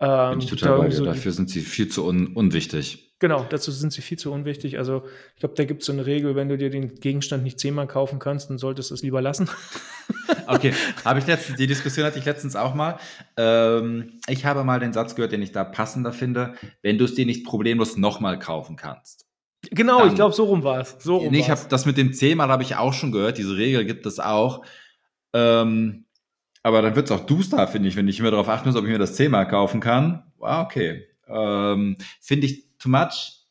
Ähm, bin ich total bei dir. Dafür sind sie viel zu un unwichtig. Genau, dazu sind sie viel zu unwichtig. Also ich glaube, da gibt es so eine Regel, wenn du dir den Gegenstand nicht zehnmal kaufen kannst, dann solltest du es lieber lassen. okay, habe ich letztens, die Diskussion hatte ich letztens auch mal. Ähm, ich habe mal den Satz gehört, den ich da passender finde, wenn du es dir nicht problemlos nochmal kaufen kannst, Genau, dann, ich glaube, so rum war es. So rum nee, ich habe das mit dem zehnmal habe ich auch schon gehört. Diese Regel gibt es auch. Ähm, aber dann wird es auch duster, finde ich, wenn ich immer darauf achten muss, ob ich mir das zehnmal kaufen kann. Wow, okay. Ähm, finde ich too much.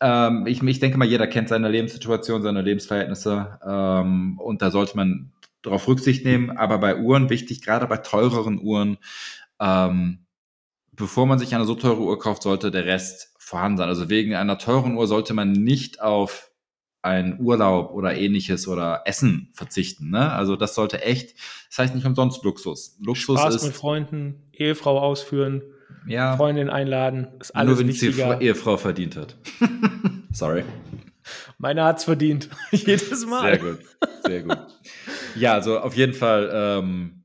Ähm, ich, ich denke mal, jeder kennt seine Lebenssituation, seine Lebensverhältnisse. Ähm, und da sollte man darauf Rücksicht nehmen. Aber bei Uhren wichtig, gerade bei teureren Uhren, ähm, bevor man sich eine so teure Uhr kauft, sollte der Rest vorhanden sein. Also wegen einer teuren Uhr sollte man nicht auf einen Urlaub oder ähnliches oder Essen verzichten. Ne? Also das sollte echt, das heißt nicht umsonst Luxus. Luxus Spaß ist mit Freunden, Ehefrau ausführen, ja, Freundin einladen, ist alles Nur wenn es die Ehefrau verdient hat. Sorry. Meine hat's verdient. Jedes Mal. Sehr gut, sehr gut. Ja, also auf jeden Fall ähm,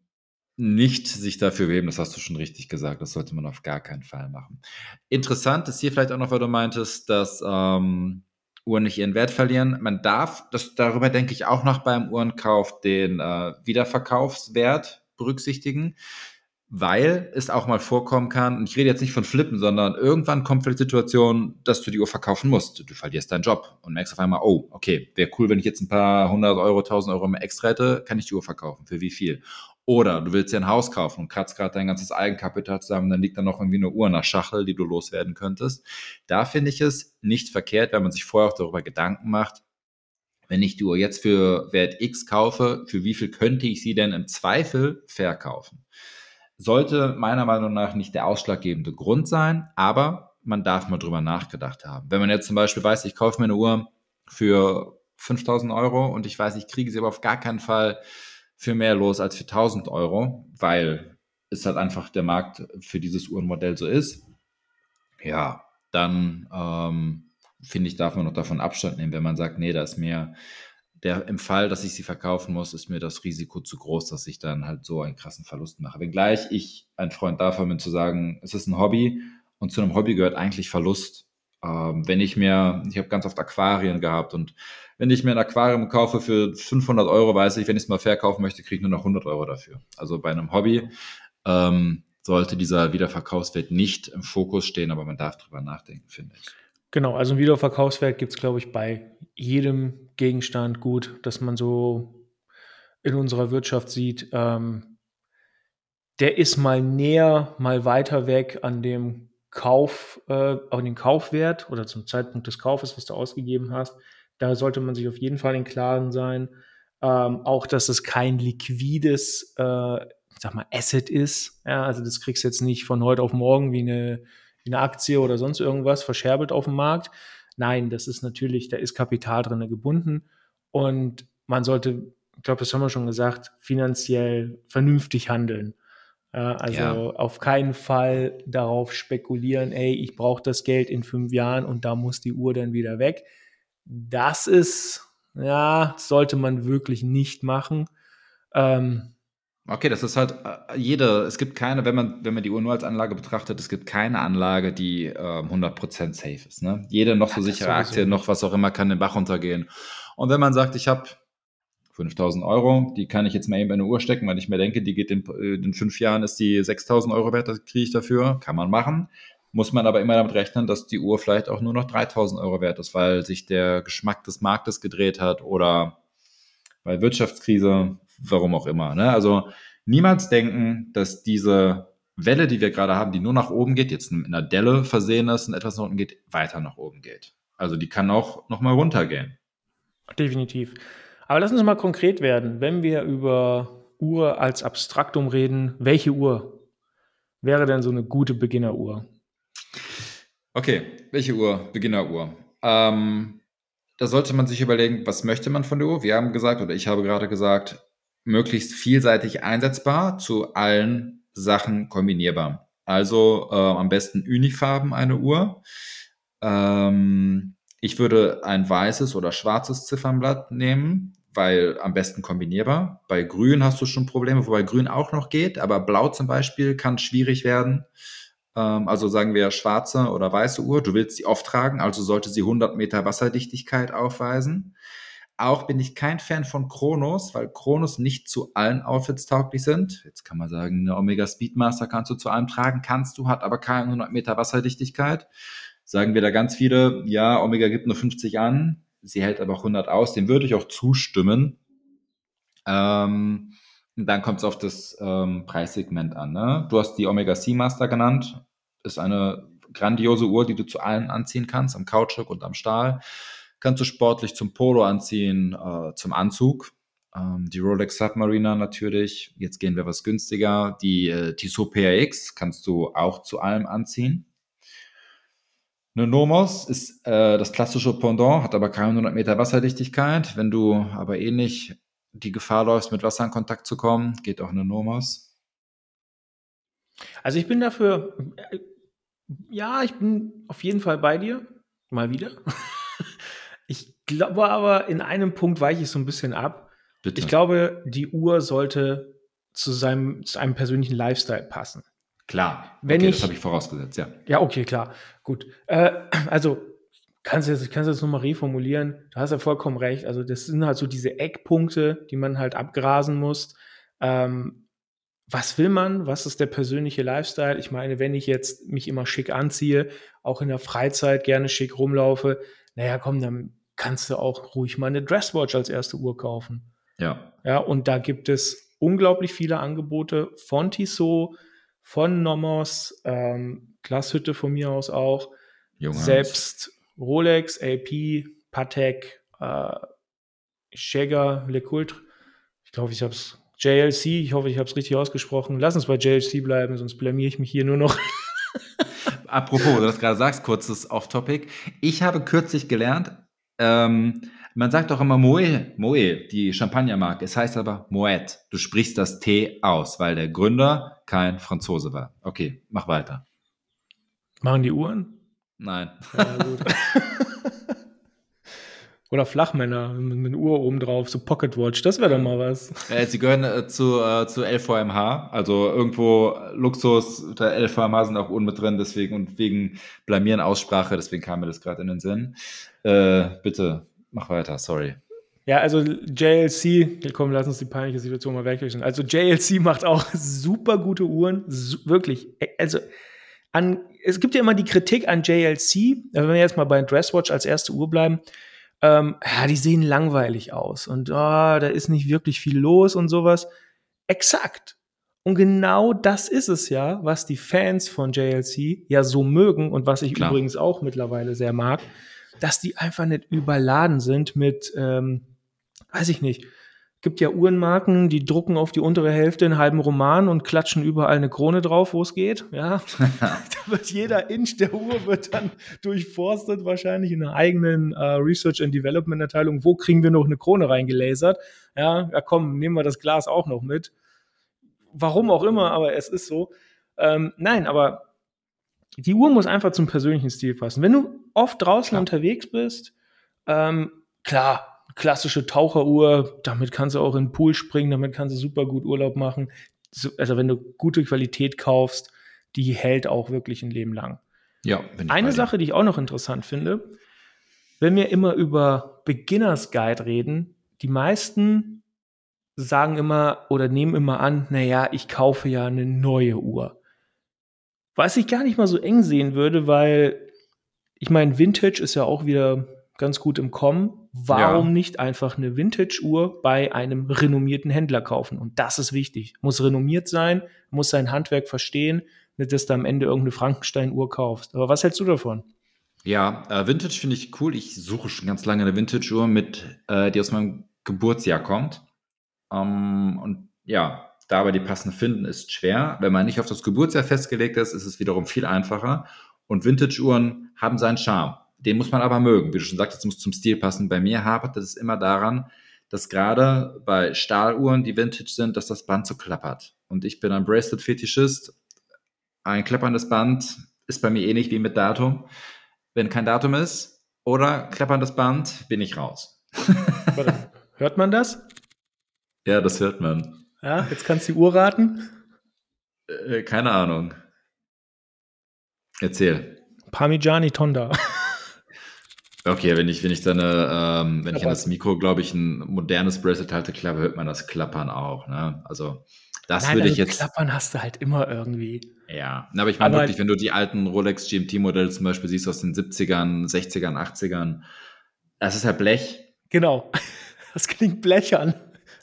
nicht sich dafür weben, das hast du schon richtig gesagt, das sollte man auf gar keinen Fall machen. Interessant ist hier vielleicht auch noch, weil du meintest, dass ähm, Uhren nicht ihren Wert verlieren. Man darf, das, darüber denke ich auch noch beim Uhrenkauf, den äh, Wiederverkaufswert berücksichtigen weil es auch mal vorkommen kann, und ich rede jetzt nicht von Flippen, sondern irgendwann kommt vielleicht die Situation, dass du die Uhr verkaufen musst. Du verlierst deinen Job und merkst auf einmal, oh, okay, wäre cool, wenn ich jetzt ein paar hundert Euro, tausend Euro mehr extra hätte, kann ich die Uhr verkaufen. Für wie viel? Oder du willst dir ein Haus kaufen und kratzt gerade dein ganzes Eigenkapital zusammen, dann liegt da noch irgendwie eine Uhr nach Schachtel, die du loswerden könntest. Da finde ich es nicht verkehrt, wenn man sich vorher auch darüber Gedanken macht, wenn ich die Uhr jetzt für Wert X kaufe, für wie viel könnte ich sie denn im Zweifel verkaufen? Sollte meiner Meinung nach nicht der ausschlaggebende Grund sein, aber man darf mal drüber nachgedacht haben. Wenn man jetzt zum Beispiel weiß, ich kaufe mir eine Uhr für 5000 Euro und ich weiß, ich kriege sie aber auf gar keinen Fall für mehr los als für 1000 Euro, weil es halt einfach der Markt für dieses Uhrenmodell so ist. Ja, dann ähm, finde ich, darf man noch davon Abstand nehmen, wenn man sagt, nee, da ist mir der, im Fall, dass ich sie verkaufen muss, ist mir das Risiko zu groß, dass ich dann halt so einen krassen Verlust mache. Wenngleich ich ein Freund davon bin zu sagen, es ist ein Hobby und zu einem Hobby gehört eigentlich Verlust. Ähm, wenn ich mir, ich habe ganz oft Aquarien gehabt und wenn ich mir ein Aquarium kaufe für 500 Euro, weiß ich, wenn ich es mal verkaufen möchte, kriege ich nur noch 100 Euro dafür. Also bei einem Hobby ähm, sollte dieser Wiederverkaufswert nicht im Fokus stehen, aber man darf drüber nachdenken, finde ich. Genau, also ein Wiederverkaufswert gibt es, glaube ich, bei jedem Gegenstand gut, dass man so in unserer Wirtschaft sieht. Ähm, der ist mal näher, mal weiter weg an dem Kauf, äh, an den Kaufwert oder zum Zeitpunkt des Kaufes, was du ausgegeben hast. Da sollte man sich auf jeden Fall in Klaren sein. Ähm, auch, dass es kein liquides, äh, sag mal, Asset ist. Ja, also das kriegst du jetzt nicht von heute auf morgen wie eine eine Aktie oder sonst irgendwas verscherbelt auf dem Markt. Nein, das ist natürlich, da ist Kapital drin gebunden und man sollte, ich glaube, das haben wir schon gesagt, finanziell vernünftig handeln. also ja. auf keinen Fall darauf spekulieren, ey, ich brauche das Geld in fünf Jahren und da muss die Uhr dann wieder weg. Das ist, ja, sollte man wirklich nicht machen. Ähm, Okay, das ist halt äh, jede, es gibt keine, wenn man, wenn man die Uhr nur als Anlage betrachtet, es gibt keine Anlage, die äh, 100% safe ist. Ne? Jede noch so ja, sichere Aktie, noch was auch immer, kann den Bach runtergehen. Und wenn man sagt, ich habe 5000 Euro, die kann ich jetzt mal eben in eine Uhr stecken, weil ich mir denke, die geht in, äh, in fünf Jahren, ist die 6000 Euro wert, das kriege ich dafür, kann man machen. Muss man aber immer damit rechnen, dass die Uhr vielleicht auch nur noch 3000 Euro wert ist, weil sich der Geschmack des Marktes gedreht hat oder weil Wirtschaftskrise, warum auch immer. Ne? Also niemals denken, dass diese Welle, die wir gerade haben, die nur nach oben geht, jetzt in einer Delle versehen ist und etwas nach unten geht, weiter nach oben geht. Also die kann auch nochmal runtergehen. Definitiv. Aber lass uns mal konkret werden. Wenn wir über Uhr als Abstraktum reden, welche Uhr wäre denn so eine gute Beginneruhr? Okay, welche Uhr? Beginneruhr. Ähm, da sollte man sich überlegen, was möchte man von der Uhr? Wir haben gesagt, oder ich habe gerade gesagt, möglichst vielseitig einsetzbar, zu allen Sachen kombinierbar. Also äh, am besten Unifarben eine Uhr. Ähm, ich würde ein weißes oder schwarzes Ziffernblatt nehmen, weil am besten kombinierbar. Bei Grün hast du schon Probleme, wobei Grün auch noch geht, aber Blau zum Beispiel kann schwierig werden. Ähm, also sagen wir schwarze oder weiße Uhr. Du willst sie oft tragen, also sollte sie 100 Meter Wasserdichtigkeit aufweisen. Auch bin ich kein Fan von Chronos, weil Chronos nicht zu allen Outfits tauglich sind. Jetzt kann man sagen, eine Omega Speedmaster kannst du zu allem tragen, kannst du, hat aber keine 100 Meter Wasserdichtigkeit. sagen wir da ganz viele, ja, Omega gibt nur 50 an, sie hält aber auch 100 aus, dem würde ich auch zustimmen. Ähm, dann kommt es auf das ähm, Preissegment an. Ne? Du hast die Omega Seamaster genannt, ist eine grandiose Uhr, die du zu allen anziehen kannst, am Kautschuk und am Stahl. Kannst du sportlich zum Polo anziehen, äh, zum Anzug. Ähm, die Rolex Submariner natürlich. Jetzt gehen wir was günstiger. Die äh, Tissot PRX kannst du auch zu allem anziehen. Eine Nomos ist äh, das klassische Pendant, hat aber keine 100 Meter Wasserdichtigkeit. Wenn du aber eh nicht die Gefahr läufst, mit Wasser in Kontakt zu kommen, geht auch eine Nomos. Also ich bin dafür, äh, ja, ich bin auf jeden Fall bei dir, mal wieder. Glaube aber, in einem Punkt weiche ich so ein bisschen ab. Bitte. Ich glaube, die Uhr sollte zu seinem, zu einem persönlichen Lifestyle passen. Klar, wenn okay, ich, das habe ich vorausgesetzt, ja. Ja, okay, klar, gut. Äh, also kannst du jetzt, kannst das nochmal reformulieren. Du hast ja vollkommen recht. Also das sind halt so diese Eckpunkte, die man halt abgrasen muss. Ähm, was will man? Was ist der persönliche Lifestyle? Ich meine, wenn ich jetzt mich immer schick anziehe, auch in der Freizeit gerne schick rumlaufe, naja, komm, dann kannst du auch ruhig mal eine Dresswatch als erste Uhr kaufen. Ja. Ja, und da gibt es unglaublich viele Angebote von Tissot, von Nomos, ähm, Glashütte von mir aus auch. Junghans. Selbst Rolex, AP, Patek, äh, Schäger, LeCoultre. Ich glaube, ich habe es. JLC, ich hoffe, ich habe es richtig ausgesprochen. Lass uns bei JLC bleiben, sonst blamier ich mich hier nur noch. Apropos, du das gerade sagst, kurzes Off-Topic. Ich habe kürzlich gelernt, ähm, man sagt doch immer Moe, Moe, die Champagnermarke. Es heißt aber Moet. Du sprichst das T aus, weil der Gründer kein Franzose war. Okay, mach weiter. Machen die Uhren? Nein. Ja, Oder Flachmänner mit einer Uhr oben drauf, so Pocketwatch, das wäre doch mal was. Äh, sie gehören äh, zu, äh, zu LVMH, also irgendwo Luxus, der LVMH sind auch Uhren mit drin, deswegen und wegen Blamieren Aussprache, deswegen kam mir das gerade in den Sinn. Äh, bitte, Mach weiter, sorry. Ja, also JLC, komm, lass uns die peinliche Situation mal wegwischen. Also JLC macht auch super gute Uhren, su wirklich. Also an, es gibt ja immer die Kritik an JLC, wenn wir jetzt mal bei Dresswatch als erste Uhr bleiben, ähm, ja, die sehen langweilig aus und oh, da ist nicht wirklich viel los und sowas. Exakt. Und genau das ist es ja, was die Fans von JLC ja so mögen und was ich Klar. übrigens auch mittlerweile sehr mag dass die einfach nicht überladen sind mit, ähm, weiß ich nicht, gibt ja Uhrenmarken, die drucken auf die untere Hälfte einen halben Roman und klatschen überall eine Krone drauf, wo es geht. Ja, da wird jeder Inch der Uhr wird dann durchforstet, wahrscheinlich in einer eigenen äh, Research and Development Abteilung. Wo kriegen wir noch eine Krone reingelasert? Ja, ja, komm, nehmen wir das Glas auch noch mit. Warum auch immer, aber es ist so. Ähm, nein, aber die Uhr muss einfach zum persönlichen Stil passen. Wenn du oft draußen klar. unterwegs bist, ähm, klar, klassische Taucheruhr, damit kannst du auch in den Pool springen, damit kannst du super gut Urlaub machen. So, also wenn du gute Qualität kaufst, die hält auch wirklich ein Leben lang. Ja, Eine Sache, die ich auch noch interessant finde, wenn wir immer über Beginners Guide reden, die meisten sagen immer oder nehmen immer an, naja, ich kaufe ja eine neue Uhr. Was ich gar nicht mal so eng sehen würde, weil ich meine, Vintage ist ja auch wieder ganz gut im Kommen. Warum ja. nicht einfach eine Vintage-Uhr bei einem renommierten Händler kaufen? Und das ist wichtig. Muss renommiert sein, muss sein Handwerk verstehen, nicht, dass du am Ende irgendeine Frankenstein-Uhr kaufst. Aber was hältst du davon? Ja, äh, Vintage finde ich cool. Ich suche schon ganz lange eine Vintage-Uhr mit, äh, die aus meinem Geburtsjahr kommt. Ähm, und ja, da aber die passende finden, ist schwer. Wenn man nicht auf das Geburtsjahr festgelegt ist, ist es wiederum viel einfacher. Und Vintage-Uhren haben seinen Charme. Den muss man aber mögen. Wie du schon sagtest, es muss zum Stil passen. Bei mir hapert es immer daran, dass gerade bei Stahluhren, die Vintage sind, dass das Band so klappert. Und ich bin ein Bracelet-Fetischist. Ein klapperndes Band ist bei mir ähnlich wie mit Datum. Wenn kein Datum ist oder klapperndes Band, bin ich raus. hört man das? Ja, das hört man. Ja, jetzt kannst du die Uhr raten. Äh, keine Ahnung. Erzähl. Parmigiani Tonda. Okay, wenn ich, wenn ich dann, ähm, wenn ich an das Mikro, glaube ich, ein modernes Bracelet halte, klar, hört man das Klappern auch. Ne? Also Das Nein, würde also ich jetzt. Klappern hast du halt immer irgendwie. Ja, aber ich meine wirklich, wenn du die alten Rolex GMT-Modelle zum Beispiel siehst aus den 70ern, 60ern, 80ern, das ist halt Blech. Genau. Das klingt blechern.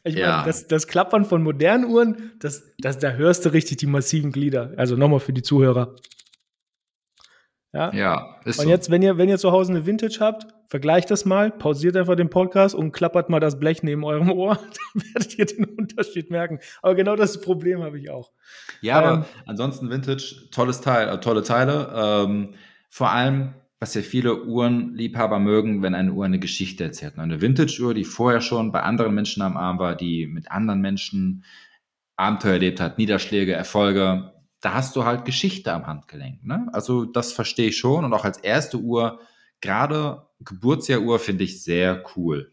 Ich ja. meine, das, das, Klappern von modernen Uhren, das, das, da hörst du richtig die massiven Glieder. Also nochmal für die Zuhörer. Ja, ja ist Und so. jetzt, wenn ihr, wenn ihr zu Hause eine Vintage habt, vergleicht das mal, pausiert einfach den Podcast und klappert mal das Blech neben eurem Ohr. Dann werdet ihr den Unterschied merken. Aber genau das Problem habe ich auch. Ja, ähm, aber ansonsten Vintage, tolles Teil, äh, tolle Teile. Ähm, vor allem, was ja viele Uhrenliebhaber mögen, wenn eine Uhr eine Geschichte erzählt. Eine Vintage-Uhr, die vorher schon bei anderen Menschen am Arm war, die mit anderen Menschen Abenteuer erlebt hat, Niederschläge, Erfolge, da hast du halt Geschichte am Handgelenk. Ne? Also das verstehe ich schon. Und auch als erste Uhr, gerade Geburtsjahruhr, finde ich sehr cool.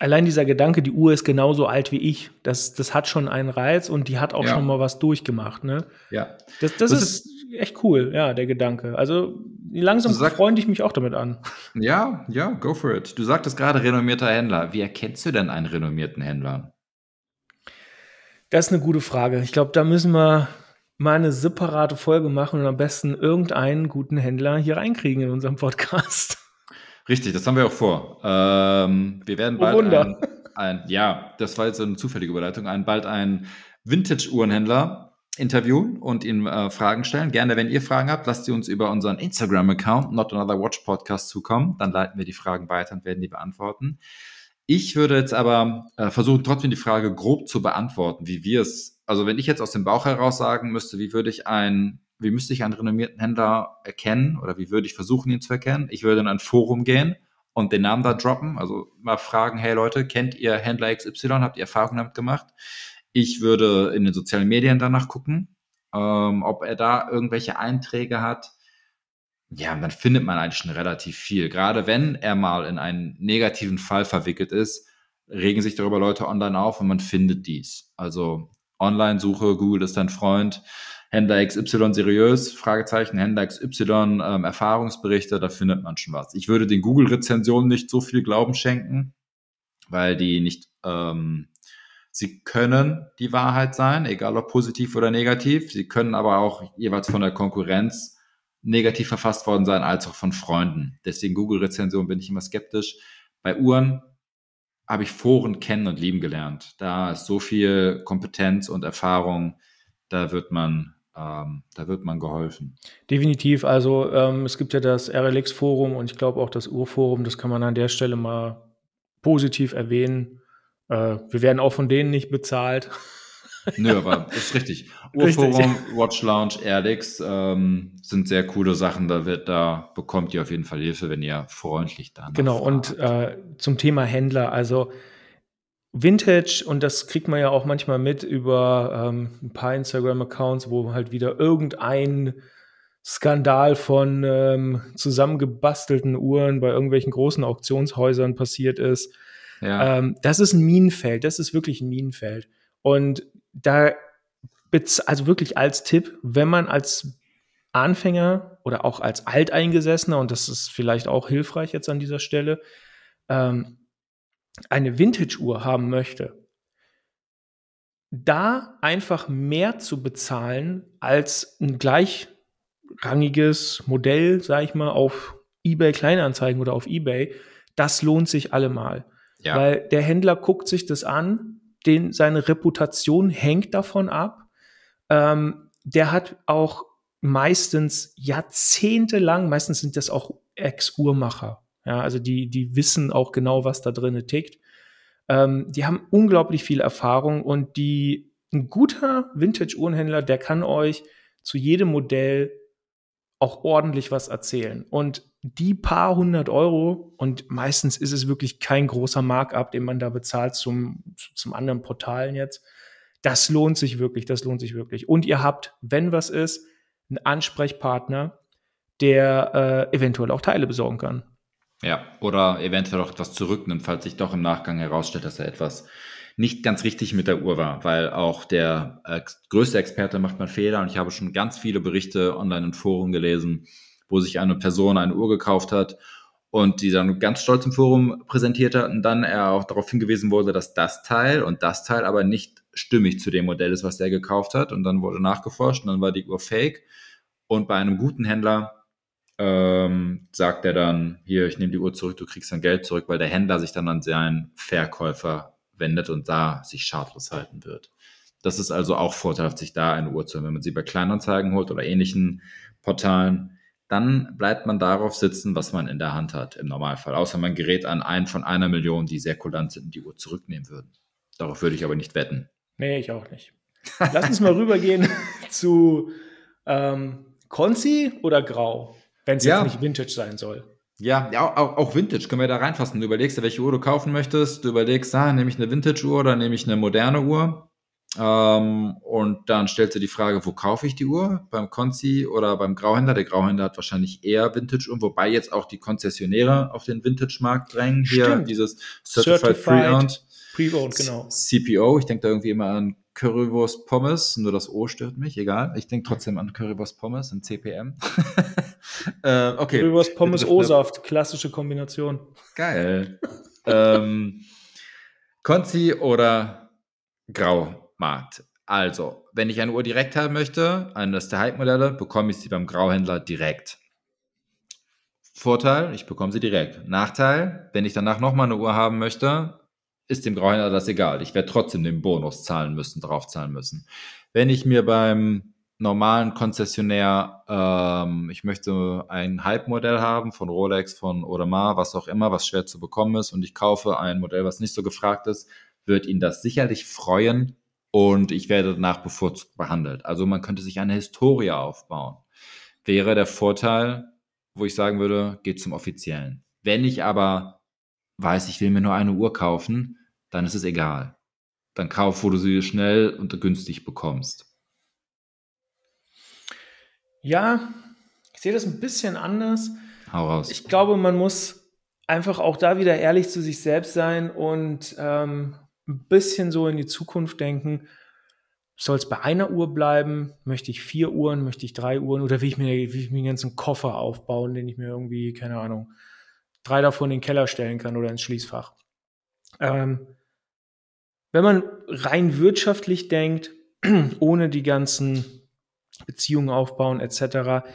Allein dieser Gedanke, die Uhr ist genauso alt wie ich, das, das hat schon einen Reiz und die hat auch ja. schon mal was durchgemacht. Ne? Ja. Das, das, das ist, ist, echt cool, ja, der Gedanke. Also langsam sag, freunde ich mich auch damit an. Ja, ja, go for it. Du sagtest gerade renommierter Händler. Wie erkennst du denn einen renommierten Händler? Das ist eine gute Frage. Ich glaube, da müssen wir mal eine separate Folge machen und am besten irgendeinen guten Händler hier reinkriegen in unserem Podcast. Richtig, das haben wir auch vor. Ähm, wir werden oh, bald oh, ein, ein, ja, das war jetzt eine zufällige Überleitung, ein, bald einen Vintage-Uhrenhändler interviewen und ihm äh, Fragen stellen. Gerne, wenn ihr Fragen habt, lasst sie uns über unseren Instagram-Account Not Another Watch Podcast zukommen. Dann leiten wir die Fragen weiter und werden die beantworten. Ich würde jetzt aber äh, versuchen, trotzdem die Frage grob zu beantworten, wie wir es also wenn ich jetzt aus dem Bauch heraus sagen müsste, wie würde ich ein, wie müsste ich einen renommierten Händler erkennen oder wie würde ich versuchen, ihn zu erkennen? Ich würde in ein Forum gehen und den Namen da droppen, also mal fragen, hey Leute, kennt ihr Händler XY, habt ihr Erfahrungen damit gemacht? Ich würde in den sozialen Medien danach gucken, ähm, ob er da irgendwelche Einträge hat. Ja, dann findet man eigentlich schon relativ viel. Gerade wenn er mal in einen negativen Fall verwickelt ist, regen sich darüber Leute online auf und man findet dies. Also Online-Suche, Google ist dein Freund, Händler XY seriös, Fragezeichen, Händler XY, ähm, Erfahrungsberichte, da findet man schon was. Ich würde den Google-Rezensionen nicht so viel Glauben schenken, weil die nicht, ähm, sie können die Wahrheit sein, egal ob positiv oder negativ. Sie können aber auch jeweils von der Konkurrenz negativ verfasst worden sein, als auch von Freunden. Deswegen Google-Rezensionen bin ich immer skeptisch. Bei Uhren habe ich Foren kennen und lieben gelernt. Da ist so viel Kompetenz und Erfahrung, da wird man, ähm, da wird man geholfen. Definitiv. Also ähm, es gibt ja das RLX-Forum und ich glaube auch das Urforum, das kann man an der Stelle mal positiv erwähnen. Äh, wir werden auch von denen nicht bezahlt. Nö, aber ist richtig. Urforum, Watch Lounge, Airlix ähm, sind sehr coole Sachen. Da wird, da bekommt ihr auf jeden Fall Hilfe, wenn ihr freundlich da Genau, fragt. und äh, zum Thema Händler, also Vintage, und das kriegt man ja auch manchmal mit über ähm, ein paar Instagram-Accounts, wo halt wieder irgendein Skandal von ähm, zusammengebastelten Uhren bei irgendwelchen großen Auktionshäusern passiert ist. Ja. Ähm, das ist ein Minenfeld, das ist wirklich ein Minenfeld. Und da, also wirklich als Tipp, wenn man als Anfänger oder auch als Alteingesessener, und das ist vielleicht auch hilfreich jetzt an dieser Stelle, ähm, eine Vintage-Uhr haben möchte, da einfach mehr zu bezahlen als ein gleichrangiges Modell, sag ich mal, auf eBay Kleinanzeigen oder auf eBay, das lohnt sich allemal. Ja. Weil der Händler guckt sich das an, den, seine Reputation hängt davon ab. Ähm, der hat auch meistens jahrzehntelang, meistens sind das auch Ex-Uhrmacher. Ja, also die, die wissen auch genau, was da drin tickt. Ähm, die haben unglaublich viel Erfahrung und die, ein guter Vintage-Uhrenhändler, der kann euch zu jedem Modell auch ordentlich was erzählen. Und die paar hundert Euro, und meistens ist es wirklich kein großer Markup, den man da bezahlt zum, zum anderen Portalen jetzt, das lohnt sich wirklich, das lohnt sich wirklich. Und ihr habt, wenn was ist, einen Ansprechpartner, der äh, eventuell auch Teile besorgen kann. Ja, oder eventuell auch etwas zurücknimmt, falls sich doch im Nachgang herausstellt, dass er etwas nicht ganz richtig mit der Uhr war, weil auch der äh, größte Experte macht mal Fehler und ich habe schon ganz viele Berichte online in Foren gelesen, wo sich eine Person eine Uhr gekauft hat und die dann ganz stolz im Forum präsentiert hat und dann er auch darauf hingewiesen wurde, dass das Teil und das Teil aber nicht stimmig zu dem Modell ist, was er gekauft hat. Und dann wurde nachgeforscht und dann war die Uhr fake. Und bei einem guten Händler ähm, sagt er dann, hier, ich nehme die Uhr zurück, du kriegst dein Geld zurück, weil der Händler sich dann an seinen Verkäufer wendet und da sich schadlos halten wird. Das ist also auch vorteilhaft, sich da eine Uhr zu haben. Wenn man sie bei Kleinanzeigen holt oder ähnlichen Portalen, dann bleibt man darauf sitzen, was man in der Hand hat im Normalfall. Außer man gerät an einen von einer Million, die sehr kulant sind und die Uhr zurücknehmen würden. Darauf würde ich aber nicht wetten. Nee, ich auch nicht. Lass uns mal rübergehen zu ähm, Conci oder Grau, wenn es ja. jetzt nicht Vintage sein soll. Ja, ja auch, auch, Vintage können wir da reinfassen. Du überlegst dir, welche Uhr du kaufen möchtest. Du überlegst, ah, nehme ich eine Vintage-Uhr oder nehme ich eine moderne Uhr? Ähm, und dann stellst du die Frage, wo kaufe ich die Uhr? Beim Konzi oder beim Grauhändler? Der Grauhändler hat wahrscheinlich eher Vintage-Uhren, wobei jetzt auch die Konzessionäre auf den Vintage-Markt drängen. Hier Stimmt. dieses Certified, Certified Pre-Owned. Pre-Owned, genau. CPO, ich denke da irgendwie immer an Currywurst Pommes, nur das O stört mich, egal. Ich denke trotzdem an Currywurst Pommes in CPM. äh, okay. Currywurst Pommes O-Saft, klassische Kombination. Geil. ähm, Konzi oder Grau? Markt. Also, wenn ich eine Uhr direkt haben möchte, eines der Hype-Modelle, bekomme ich sie beim Grauhändler direkt. Vorteil, ich bekomme sie direkt. Nachteil, wenn ich danach nochmal eine Uhr haben möchte, ist dem Grauhändler das egal. Ich werde trotzdem den Bonus zahlen müssen, draufzahlen müssen. Wenn ich mir beim normalen Konzessionär, ähm, ich möchte ein Hype-Modell haben von Rolex, von Audemars, was auch immer, was schwer zu bekommen ist, und ich kaufe ein Modell, was nicht so gefragt ist, wird ihn das sicherlich freuen, und ich werde danach bevorzugt behandelt. Also man könnte sich eine Historie aufbauen. Wäre der Vorteil, wo ich sagen würde, geht zum Offiziellen. Wenn ich aber weiß, ich will mir nur eine Uhr kaufen, dann ist es egal. Dann kauf, wo du sie schnell und günstig bekommst. Ja, ich sehe das ein bisschen anders. Hau raus. Ich glaube, man muss einfach auch da wieder ehrlich zu sich selbst sein und ähm, ein bisschen so in die Zukunft denken. Soll es bei einer Uhr bleiben? Möchte ich vier Uhren? Möchte ich drei Uhren? Oder will ich mir, will ich mir einen ganzen Koffer aufbauen, den ich mir irgendwie, keine Ahnung, drei davon in den Keller stellen kann oder ins Schließfach? Ähm, wenn man rein wirtschaftlich denkt, ohne die ganzen Beziehungen aufbauen etc.,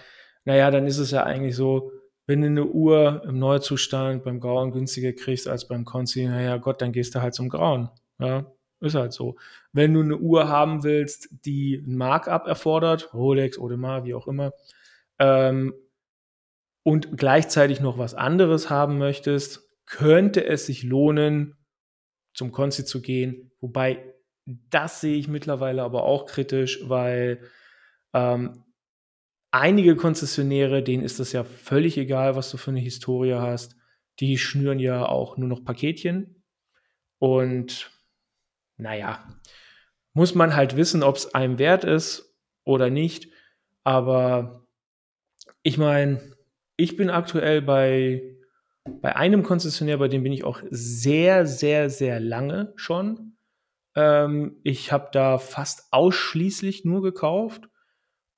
naja, dann ist es ja eigentlich so, wenn du eine Uhr im Neuzustand beim Grauen günstiger kriegst als beim Konzi, naja Gott, dann gehst du halt zum Grauen. Ja, ist halt so. Wenn du eine Uhr haben willst, die ein Markup erfordert, Rolex, Audemars, wie auch immer, ähm, und gleichzeitig noch was anderes haben möchtest, könnte es sich lohnen, zum Konzi zu gehen. Wobei, das sehe ich mittlerweile aber auch kritisch, weil ähm, einige Konzessionäre, denen ist das ja völlig egal, was du für eine Historie hast. Die schnüren ja auch nur noch Paketchen. Und naja, muss man halt wissen, ob es einem wert ist oder nicht. Aber ich meine, ich bin aktuell bei, bei einem Konzessionär, bei dem bin ich auch sehr, sehr, sehr lange schon. Ähm, ich habe da fast ausschließlich nur gekauft.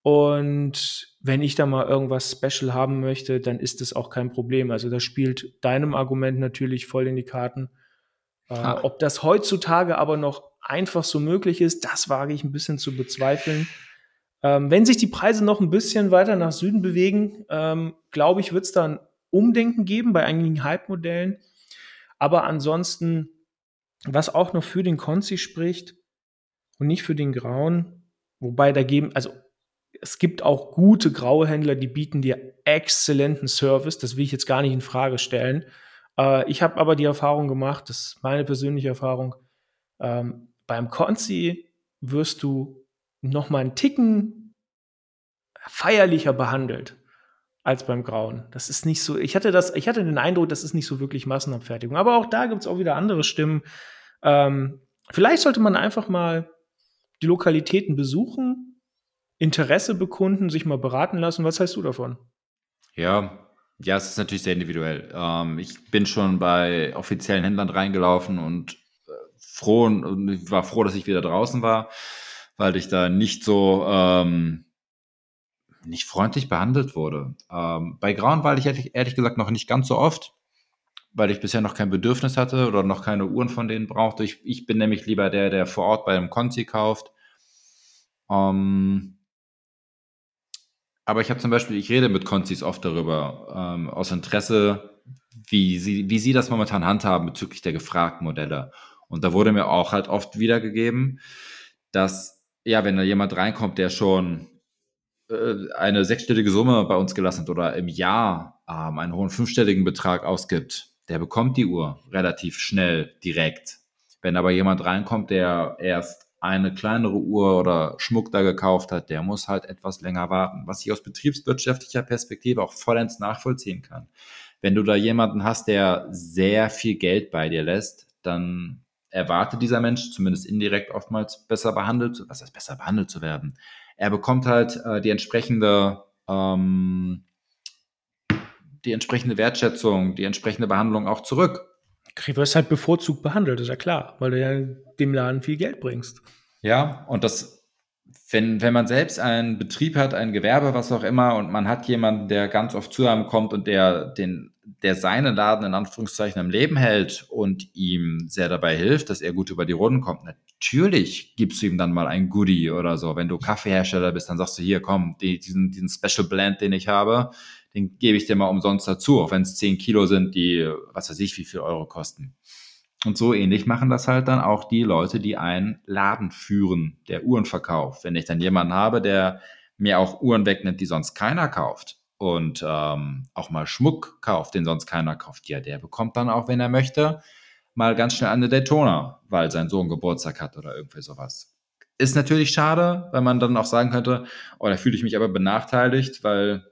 Und wenn ich da mal irgendwas Special haben möchte, dann ist das auch kein Problem. Also das spielt deinem Argument natürlich voll in die Karten. Äh, ob das heutzutage aber noch einfach so möglich ist, das wage ich ein bisschen zu bezweifeln. Ähm, wenn sich die Preise noch ein bisschen weiter nach Süden bewegen, ähm, glaube ich, wird es da ein Umdenken geben bei einigen Hype-Modellen. Aber ansonsten, was auch noch für den Konzi spricht und nicht für den Grauen, wobei da geben, also es gibt auch gute graue Händler, die bieten dir exzellenten Service, das will ich jetzt gar nicht in Frage stellen. Äh, ich habe aber die Erfahrung gemacht, das ist meine persönliche Erfahrung, ähm, beim Konzi wirst du noch mal einen Ticken feierlicher behandelt als beim Grauen. Das ist nicht so, ich hatte das, ich hatte den Eindruck, das ist nicht so wirklich Massenabfertigung. Aber auch da gibt es auch wieder andere Stimmen. Ähm, vielleicht sollte man einfach mal die Lokalitäten besuchen, Interesse bekunden, sich mal beraten lassen. Was heißt du davon? Ja, ja, es ist natürlich sehr individuell. Ähm, ich bin schon bei offiziellen Händlern reingelaufen und äh, froh und war froh, dass ich wieder draußen war, weil ich da nicht so ähm, nicht freundlich behandelt wurde. Ähm, bei Grauenwald ich ehrlich, ehrlich gesagt noch nicht ganz so oft, weil ich bisher noch kein Bedürfnis hatte oder noch keine Uhren von denen brauchte. Ich, ich bin nämlich lieber der, der vor Ort bei einem Konzi kauft. Ähm, aber ich habe zum Beispiel, ich rede mit Konzis oft darüber, ähm, aus Interesse, wie sie, wie sie das momentan handhaben bezüglich der gefragten Modelle. Und da wurde mir auch halt oft wiedergegeben, dass, ja, wenn da jemand reinkommt, der schon eine sechsstellige Summe bei uns gelassen hat oder im Jahr ähm, einen hohen fünfstelligen Betrag ausgibt, der bekommt die Uhr relativ schnell direkt. Wenn aber jemand reinkommt, der erst eine kleinere Uhr oder Schmuck da gekauft hat, der muss halt etwas länger warten, was ich aus betriebswirtschaftlicher Perspektive auch vollends nachvollziehen kann. Wenn du da jemanden hast, der sehr viel Geld bei dir lässt, dann erwartet dieser Mensch zumindest indirekt oftmals besser behandelt, was heißt besser behandelt zu werden. Er bekommt halt äh, die entsprechende ähm, die entsprechende Wertschätzung, die entsprechende Behandlung auch zurück. Du wirst halt bevorzugt behandelt, ist ja klar, weil du ja dem Laden viel Geld bringst. Ja, und das, wenn, wenn man selbst einen Betrieb hat, ein Gewerbe, was auch immer, und man hat jemanden, der ganz oft zu einem kommt und der den, der seinen Laden in Anführungszeichen am Leben hält und ihm sehr dabei hilft, dass er gut über die Runden kommt, natürlich gibst du ihm dann mal ein Goodie oder so. Wenn du Kaffeehersteller bist, dann sagst du hier, komm, die, diesen, diesen Special Blend, den ich habe, den gebe ich dir mal umsonst dazu, auch wenn es 10 Kilo sind, die, was weiß ich, wie viel Euro kosten. Und so ähnlich machen das halt dann auch die Leute, die einen Laden führen, der Uhren verkauft. Wenn ich dann jemanden habe, der mir auch Uhren wegnimmt, die sonst keiner kauft und ähm, auch mal Schmuck kauft, den sonst keiner kauft, ja, der bekommt dann auch, wenn er möchte, mal ganz schnell eine Daytona, weil sein Sohn Geburtstag hat oder irgendwie sowas. Ist natürlich schade, weil man dann auch sagen könnte, oh, da fühle ich mich aber benachteiligt, weil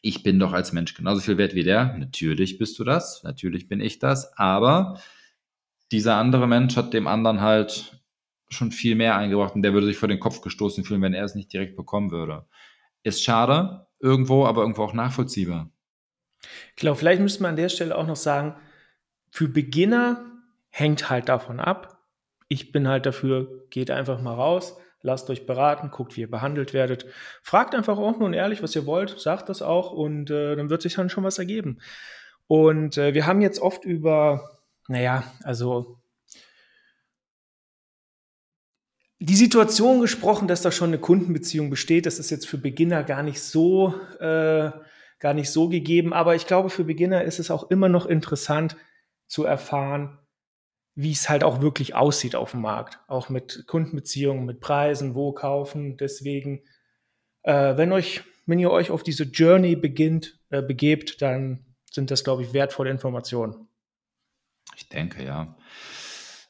ich bin doch als Mensch genauso viel wert wie der. Natürlich bist du das, natürlich bin ich das, aber dieser andere Mensch hat dem anderen halt schon viel mehr eingebracht und der würde sich vor den Kopf gestoßen fühlen, wenn er es nicht direkt bekommen würde. Ist schade, irgendwo, aber irgendwo auch nachvollziehbar. Ich glaube, vielleicht müsste man an der Stelle auch noch sagen, für Beginner hängt halt davon ab. Ich bin halt dafür, geht einfach mal raus, lasst euch beraten, guckt, wie ihr behandelt werdet. Fragt einfach offen und ehrlich, was ihr wollt, sagt das auch und äh, dann wird sich dann schon was ergeben. Und äh, wir haben jetzt oft über, naja, also die Situation gesprochen, dass da schon eine Kundenbeziehung besteht. Das ist jetzt für Beginner gar nicht so, äh, gar nicht so gegeben. Aber ich glaube, für Beginner ist es auch immer noch interessant zu erfahren, wie es halt auch wirklich aussieht auf dem Markt. Auch mit Kundenbeziehungen, mit Preisen, wo kaufen. Deswegen, äh, wenn euch, wenn ihr euch auf diese Journey beginnt, äh, begebt, dann sind das, glaube ich, wertvolle Informationen. Ich denke, ja.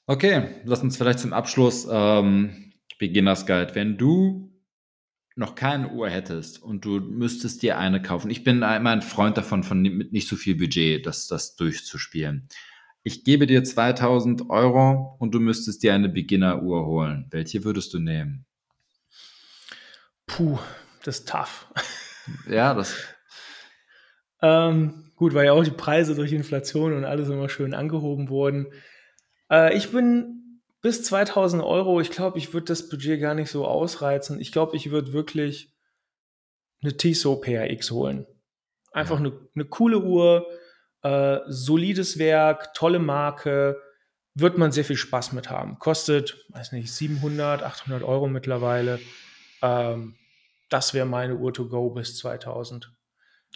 Okay, lass uns vielleicht zum Abschluss ähm, Beginners Guide. Wenn du noch keine Uhr hättest und du müsstest dir eine kaufen, ich bin immer ein Freund davon, von mit nicht so viel Budget das, das durchzuspielen ich gebe dir 2000 Euro und du müsstest dir eine Beginner-Uhr holen. Welche würdest du nehmen? Puh, das ist tough. Ja, das. ähm, gut, weil ja auch die Preise durch Inflation und alles immer schön angehoben wurden. Äh, ich bin bis 2000 Euro, ich glaube, ich würde das Budget gar nicht so ausreizen. Ich glaube, ich würde wirklich eine Tissot PRX holen. Einfach ja. eine, eine coole Uhr, äh, solides Werk, tolle Marke, wird man sehr viel Spaß mit haben. Kostet, weiß nicht, 700, 800 Euro mittlerweile. Ähm, das wäre meine Uhr to go bis 2000.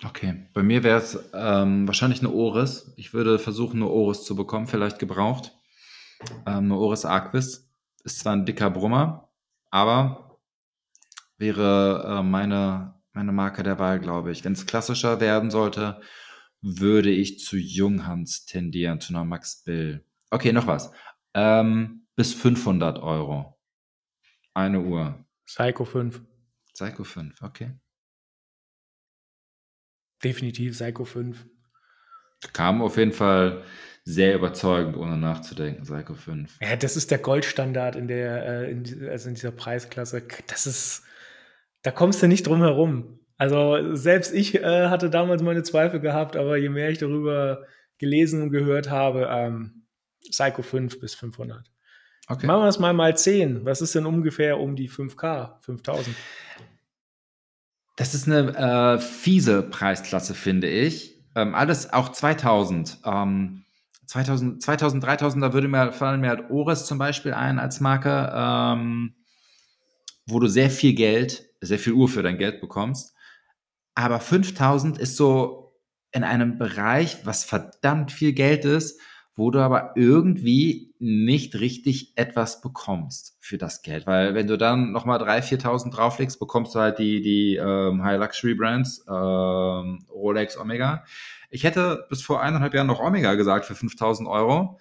Okay, bei mir wäre es ähm, wahrscheinlich eine Oris. Ich würde versuchen, eine Oris zu bekommen, vielleicht gebraucht. Ähm, eine Oris Aquis. Ist zwar ein dicker Brummer, aber wäre äh, meine, meine Marke der Wahl, glaube ich. Wenn es klassischer werden sollte, würde ich zu Junghans tendieren, zu einer Max Bill. Okay, noch was. Ähm, bis 500 Euro. Eine Uhr. Psycho 5. Psycho 5, okay. Definitiv Psycho 5. Kam auf jeden Fall sehr überzeugend, ohne nachzudenken, Psycho 5. Ja, das ist der Goldstandard in der, äh, in, also in dieser Preisklasse. Das ist, da kommst du nicht drum herum. Also selbst ich äh, hatte damals meine Zweifel gehabt, aber je mehr ich darüber gelesen und gehört habe, ähm, Psycho 5 bis 500. Okay. Machen wir es mal mal 10. Was ist denn ungefähr um die 5K, 5000? Das ist eine äh, fiese Preisklasse, finde ich. Ähm, alles auch 2000. Ähm, 2000, 2000, 3000, da würde mir fallen mir halt Ores zum Beispiel ein als Marke, ähm, wo du sehr viel Geld, sehr viel Uhr für dein Geld bekommst. Aber 5000 ist so in einem Bereich, was verdammt viel Geld ist, wo du aber irgendwie nicht richtig etwas bekommst für das Geld. Weil wenn du dann nochmal 3.000, 4.000 drauflegst, bekommst du halt die, die ähm, High-Luxury-Brands, ähm, Rolex, Omega. Ich hätte bis vor eineinhalb Jahren noch Omega gesagt für 5.000 Euro.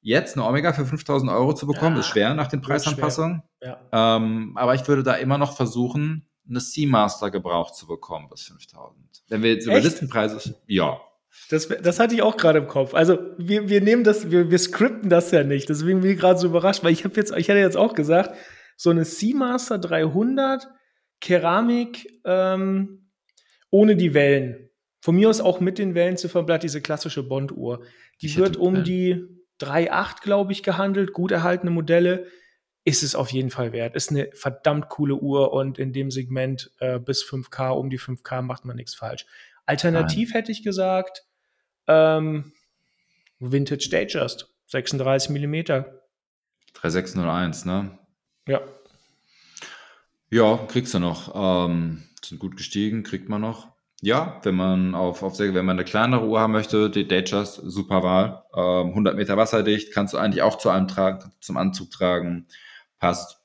Jetzt eine Omega für 5.000 Euro zu bekommen, ja, ist schwer nach den Preisanpassungen. Ja. Ähm, aber ich würde da immer noch versuchen, eine Seamaster gebraucht zu bekommen bis 5.000. Wenn wir jetzt über Listenpreise, ja, das, das hatte ich auch gerade im Kopf. Also wir, wir nehmen das, wir, wir skripten das ja nicht. Deswegen bin ich gerade so überrascht, weil ich habe jetzt, ich hatte jetzt auch gesagt, so eine Seamaster 300 Keramik ähm, ohne die Wellen. Von mir aus auch mit den Wellenzifferblatt, diese klassische Bond-Uhr. Die wird um die 3,8, glaube ich, gehandelt, gut erhaltene Modelle. Ist es auf jeden Fall wert. Ist eine verdammt coole Uhr und in dem Segment äh, bis 5K, um die 5K macht man nichts falsch. Alternativ Nein. hätte ich gesagt, ähm, Vintage Datejust, 36 mm. 3601, ne? Ja. Ja, kriegst du noch. Ähm, sind gut gestiegen, kriegt man noch. Ja, wenn man auf, auf wenn man eine kleinere Uhr haben möchte, die Datejust, super Wahl. Ähm, 100 Meter wasserdicht, kannst du eigentlich auch zu einem tragen, zum Anzug tragen. Passt.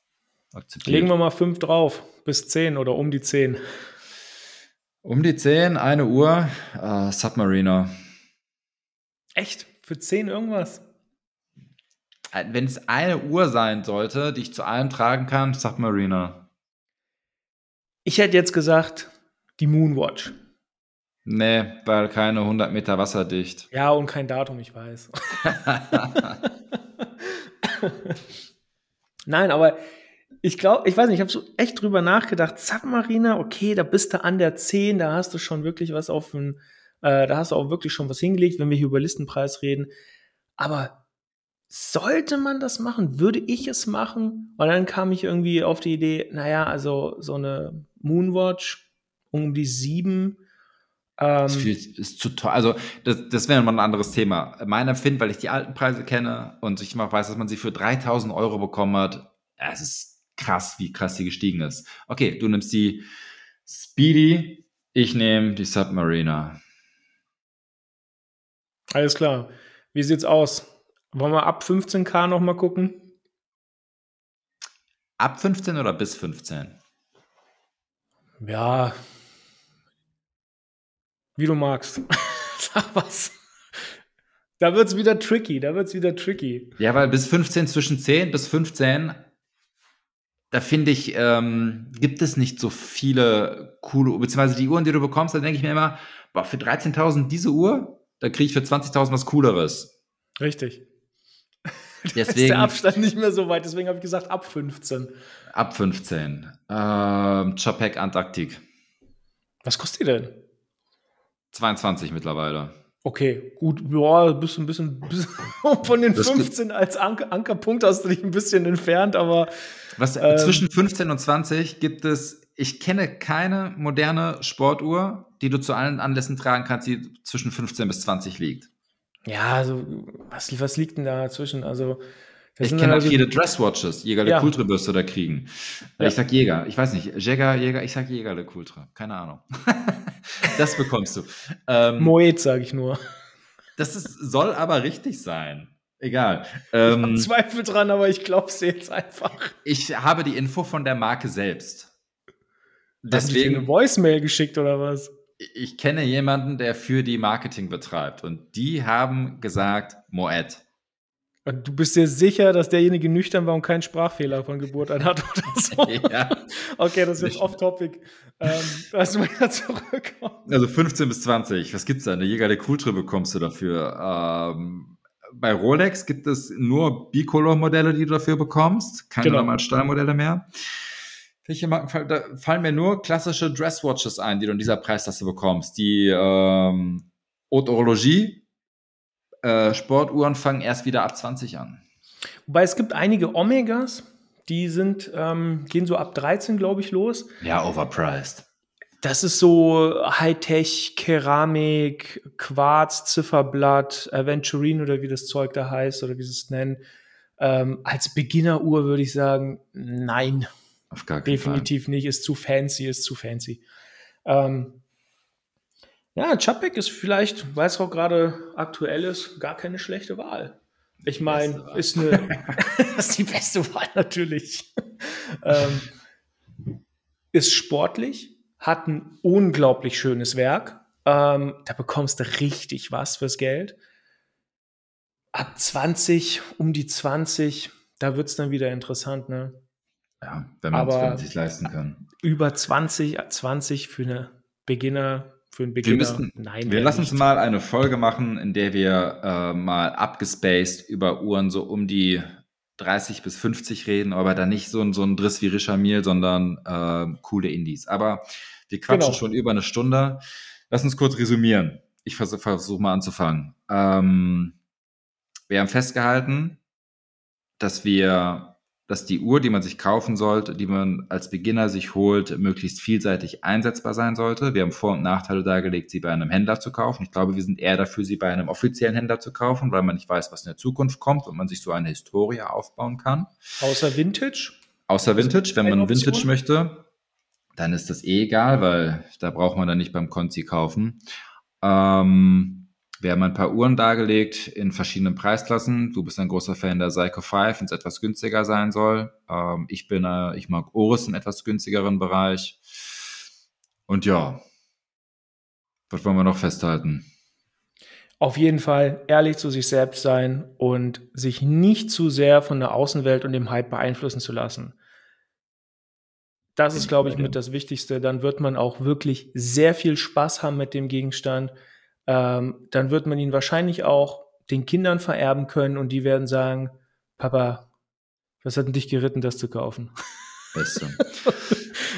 Akzeptiert. Legen wir mal 5 drauf, bis 10 oder um die 10. Um die 10, eine Uhr, äh, Submariner. Echt? Für 10 irgendwas? Äh, wenn es eine Uhr sein sollte, die ich zu allem tragen kann, Submariner. Ich hätte jetzt gesagt, die Moonwatch. Nee, weil keine 100 Meter wasserdicht. Ja, und kein Datum, ich weiß. Nein, aber ich glaube, ich weiß nicht, ich habe so echt drüber nachgedacht. Submariner, okay, da bist du an der 10, da hast du schon wirklich was auf dem äh, da hast du auch wirklich schon was hingelegt, wenn wir hier über Listenpreis reden. Aber sollte man das machen? Würde ich es machen? Und dann kam ich irgendwie auf die Idee, naja, also so eine Moonwatch um die sieben. Ähm, das ist zu teuer. Also, das, das wäre mal ein anderes Thema. Mein Empfinden, weil ich die alten Preise kenne und ich mal weiß, dass man sie für 3000 Euro bekommen hat, es ist krass, wie krass die gestiegen ist. Okay, du nimmst die Speedy, ich nehme die Submariner. Alles klar. Wie sieht's aus? Wollen wir ab 15k nochmal gucken? Ab 15 oder bis 15? Ja. Wie du magst. Sag was. Da wird's wieder tricky, da wird's wieder tricky. Ja, weil bis 15, zwischen 10 bis 15, da finde ich, ähm, gibt es nicht so viele coole, beziehungsweise die Uhren, die du bekommst, da denke ich mir immer, boah, für 13.000 diese Uhr, da kriege ich für 20.000 was Cooleres. Richtig. Deswegen, ist der Abstand nicht mehr so weit, deswegen habe ich gesagt ab 15. Ab 15. Ähm, Chapek Antarktik. Was kostet die denn? 22 mittlerweile. Okay, gut, ja, bist ein bisschen, bisschen von den 15 als Anker, Ankerpunkt hast du dich ein bisschen entfernt, aber. Was, ähm, zwischen 15 und 20 gibt es, ich kenne keine moderne Sportuhr, die du zu allen Anlässen tragen kannst, die zwischen 15 bis 20 liegt. Ja, also, was, was liegt denn da zwischen? Also, ich kenne also, viele Dresswatches. Jäger ja. Le Coultre wirst du da kriegen. Ja. Ich sag Jäger. Ich weiß nicht. Jäger, Jäger, ich sag Jäger Le Coultre. Keine Ahnung. das bekommst du. Ähm, Moet, sage ich nur. Das ist, soll aber richtig sein. Egal. Ähm, ich Zweifel dran, aber ich glaube es jetzt einfach. Ich habe die Info von der Marke selbst. Deswegen Hast du eine Voicemail geschickt oder was? Ich kenne jemanden, der für die Marketing betreibt und die haben gesagt Moet. Und du bist dir sicher, dass derjenige nüchtern war und keinen Sprachfehler von Geburt an hat oder so? ja. Okay, das ist jetzt off-topic. Ähm, lass mal wieder zurückkommen. Also 15 bis 20, was gibt's da? Eine Jäger der Kultre bekommst du dafür. Ähm, bei Rolex gibt es nur Bicolor-Modelle, die du dafür bekommst. Keine genau. normalen Stahlmodelle mehr. Welche Marken da fallen mir nur klassische Dresswatches ein, die du in dieser Preisklasse bekommst. Die ähm, Haute Horlogie, äh, Sportuhren fangen erst wieder ab 20 an. Wobei es gibt einige Omegas, die sind, ähm, gehen so ab 13, glaube ich, los. Ja, overpriced. das ist so Hightech, Keramik, Quarz, Zifferblatt, Aventurine oder wie das Zeug da heißt oder wie sie es nennen. Ähm, als Beginneruhr würde ich sagen, nein. Auf gar keinen Definitiv Fall. nicht, ist zu fancy, ist zu fancy. Ähm, ja, Chapek ist vielleicht, weil es auch gerade aktuell ist, gar keine schlechte Wahl. Ich meine, ist eine, ist die beste Wahl natürlich. ähm, ist sportlich, hat ein unglaublich schönes Werk. Ähm, da bekommst du richtig was fürs Geld. Ab 20, um die 20, da wird es dann wieder interessant, ne? Ja, wenn man es sich leisten kann. Über 20, 20 für eine Beginner, für einen Beginner. Wir, müssen, Nein, wir lassen uns mal eine Folge machen, in der wir äh, mal abgespaced über Uhren so um die 30 bis 50 reden, aber dann nicht so ein, so ein Driss wie Richamil, sondern äh, coole Indies. Aber wir quatschen genau. schon über eine Stunde. Lass uns kurz resümieren. Ich versuche versuch mal anzufangen. Ähm, wir haben festgehalten, dass wir dass die Uhr, die man sich kaufen sollte, die man als Beginner sich holt, möglichst vielseitig einsetzbar sein sollte. Wir haben Vor- und Nachteile dargelegt, sie bei einem Händler zu kaufen. Ich glaube, wir sind eher dafür, sie bei einem offiziellen Händler zu kaufen, weil man nicht weiß, was in der Zukunft kommt und man sich so eine Historie aufbauen kann. Außer Vintage? Außer Vintage. Wenn man Vintage möchte, dann ist das eh egal, weil da braucht man dann nicht beim Konzi kaufen. Ähm, wir haben ein paar Uhren dargelegt in verschiedenen Preisklassen. Du bist ein großer Fan der Psycho 5, wenn es etwas günstiger sein soll. Ähm, ich bin, äh, ich mag Oris im etwas günstigeren Bereich. Und ja, was wollen wir noch festhalten? Auf jeden Fall ehrlich zu sich selbst sein und sich nicht zu sehr von der Außenwelt und dem Hype beeinflussen zu lassen. Das ist, glaube ich, mit das Wichtigste. Dann wird man auch wirklich sehr viel Spaß haben mit dem Gegenstand ähm, dann wird man ihn wahrscheinlich auch den Kindern vererben können und die werden sagen, Papa, was hat denn dich geritten, das zu kaufen? Beste.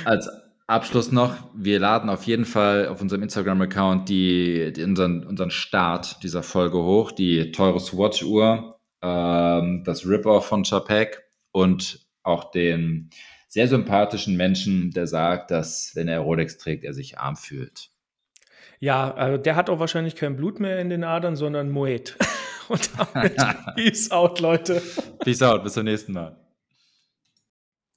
Als Abschluss noch, wir laden auf jeden Fall auf unserem Instagram-Account die, die, unseren, unseren Start dieser Folge hoch, die teure Swatch-Uhr, ähm, das Rip-Off von Chapek und auch den sehr sympathischen Menschen, der sagt, dass wenn er Rolex trägt, er sich arm fühlt. Ja, also der hat auch wahrscheinlich kein Blut mehr in den Adern, sondern Moet. Und damit Peace out, Leute. Peace out, bis zum nächsten Mal.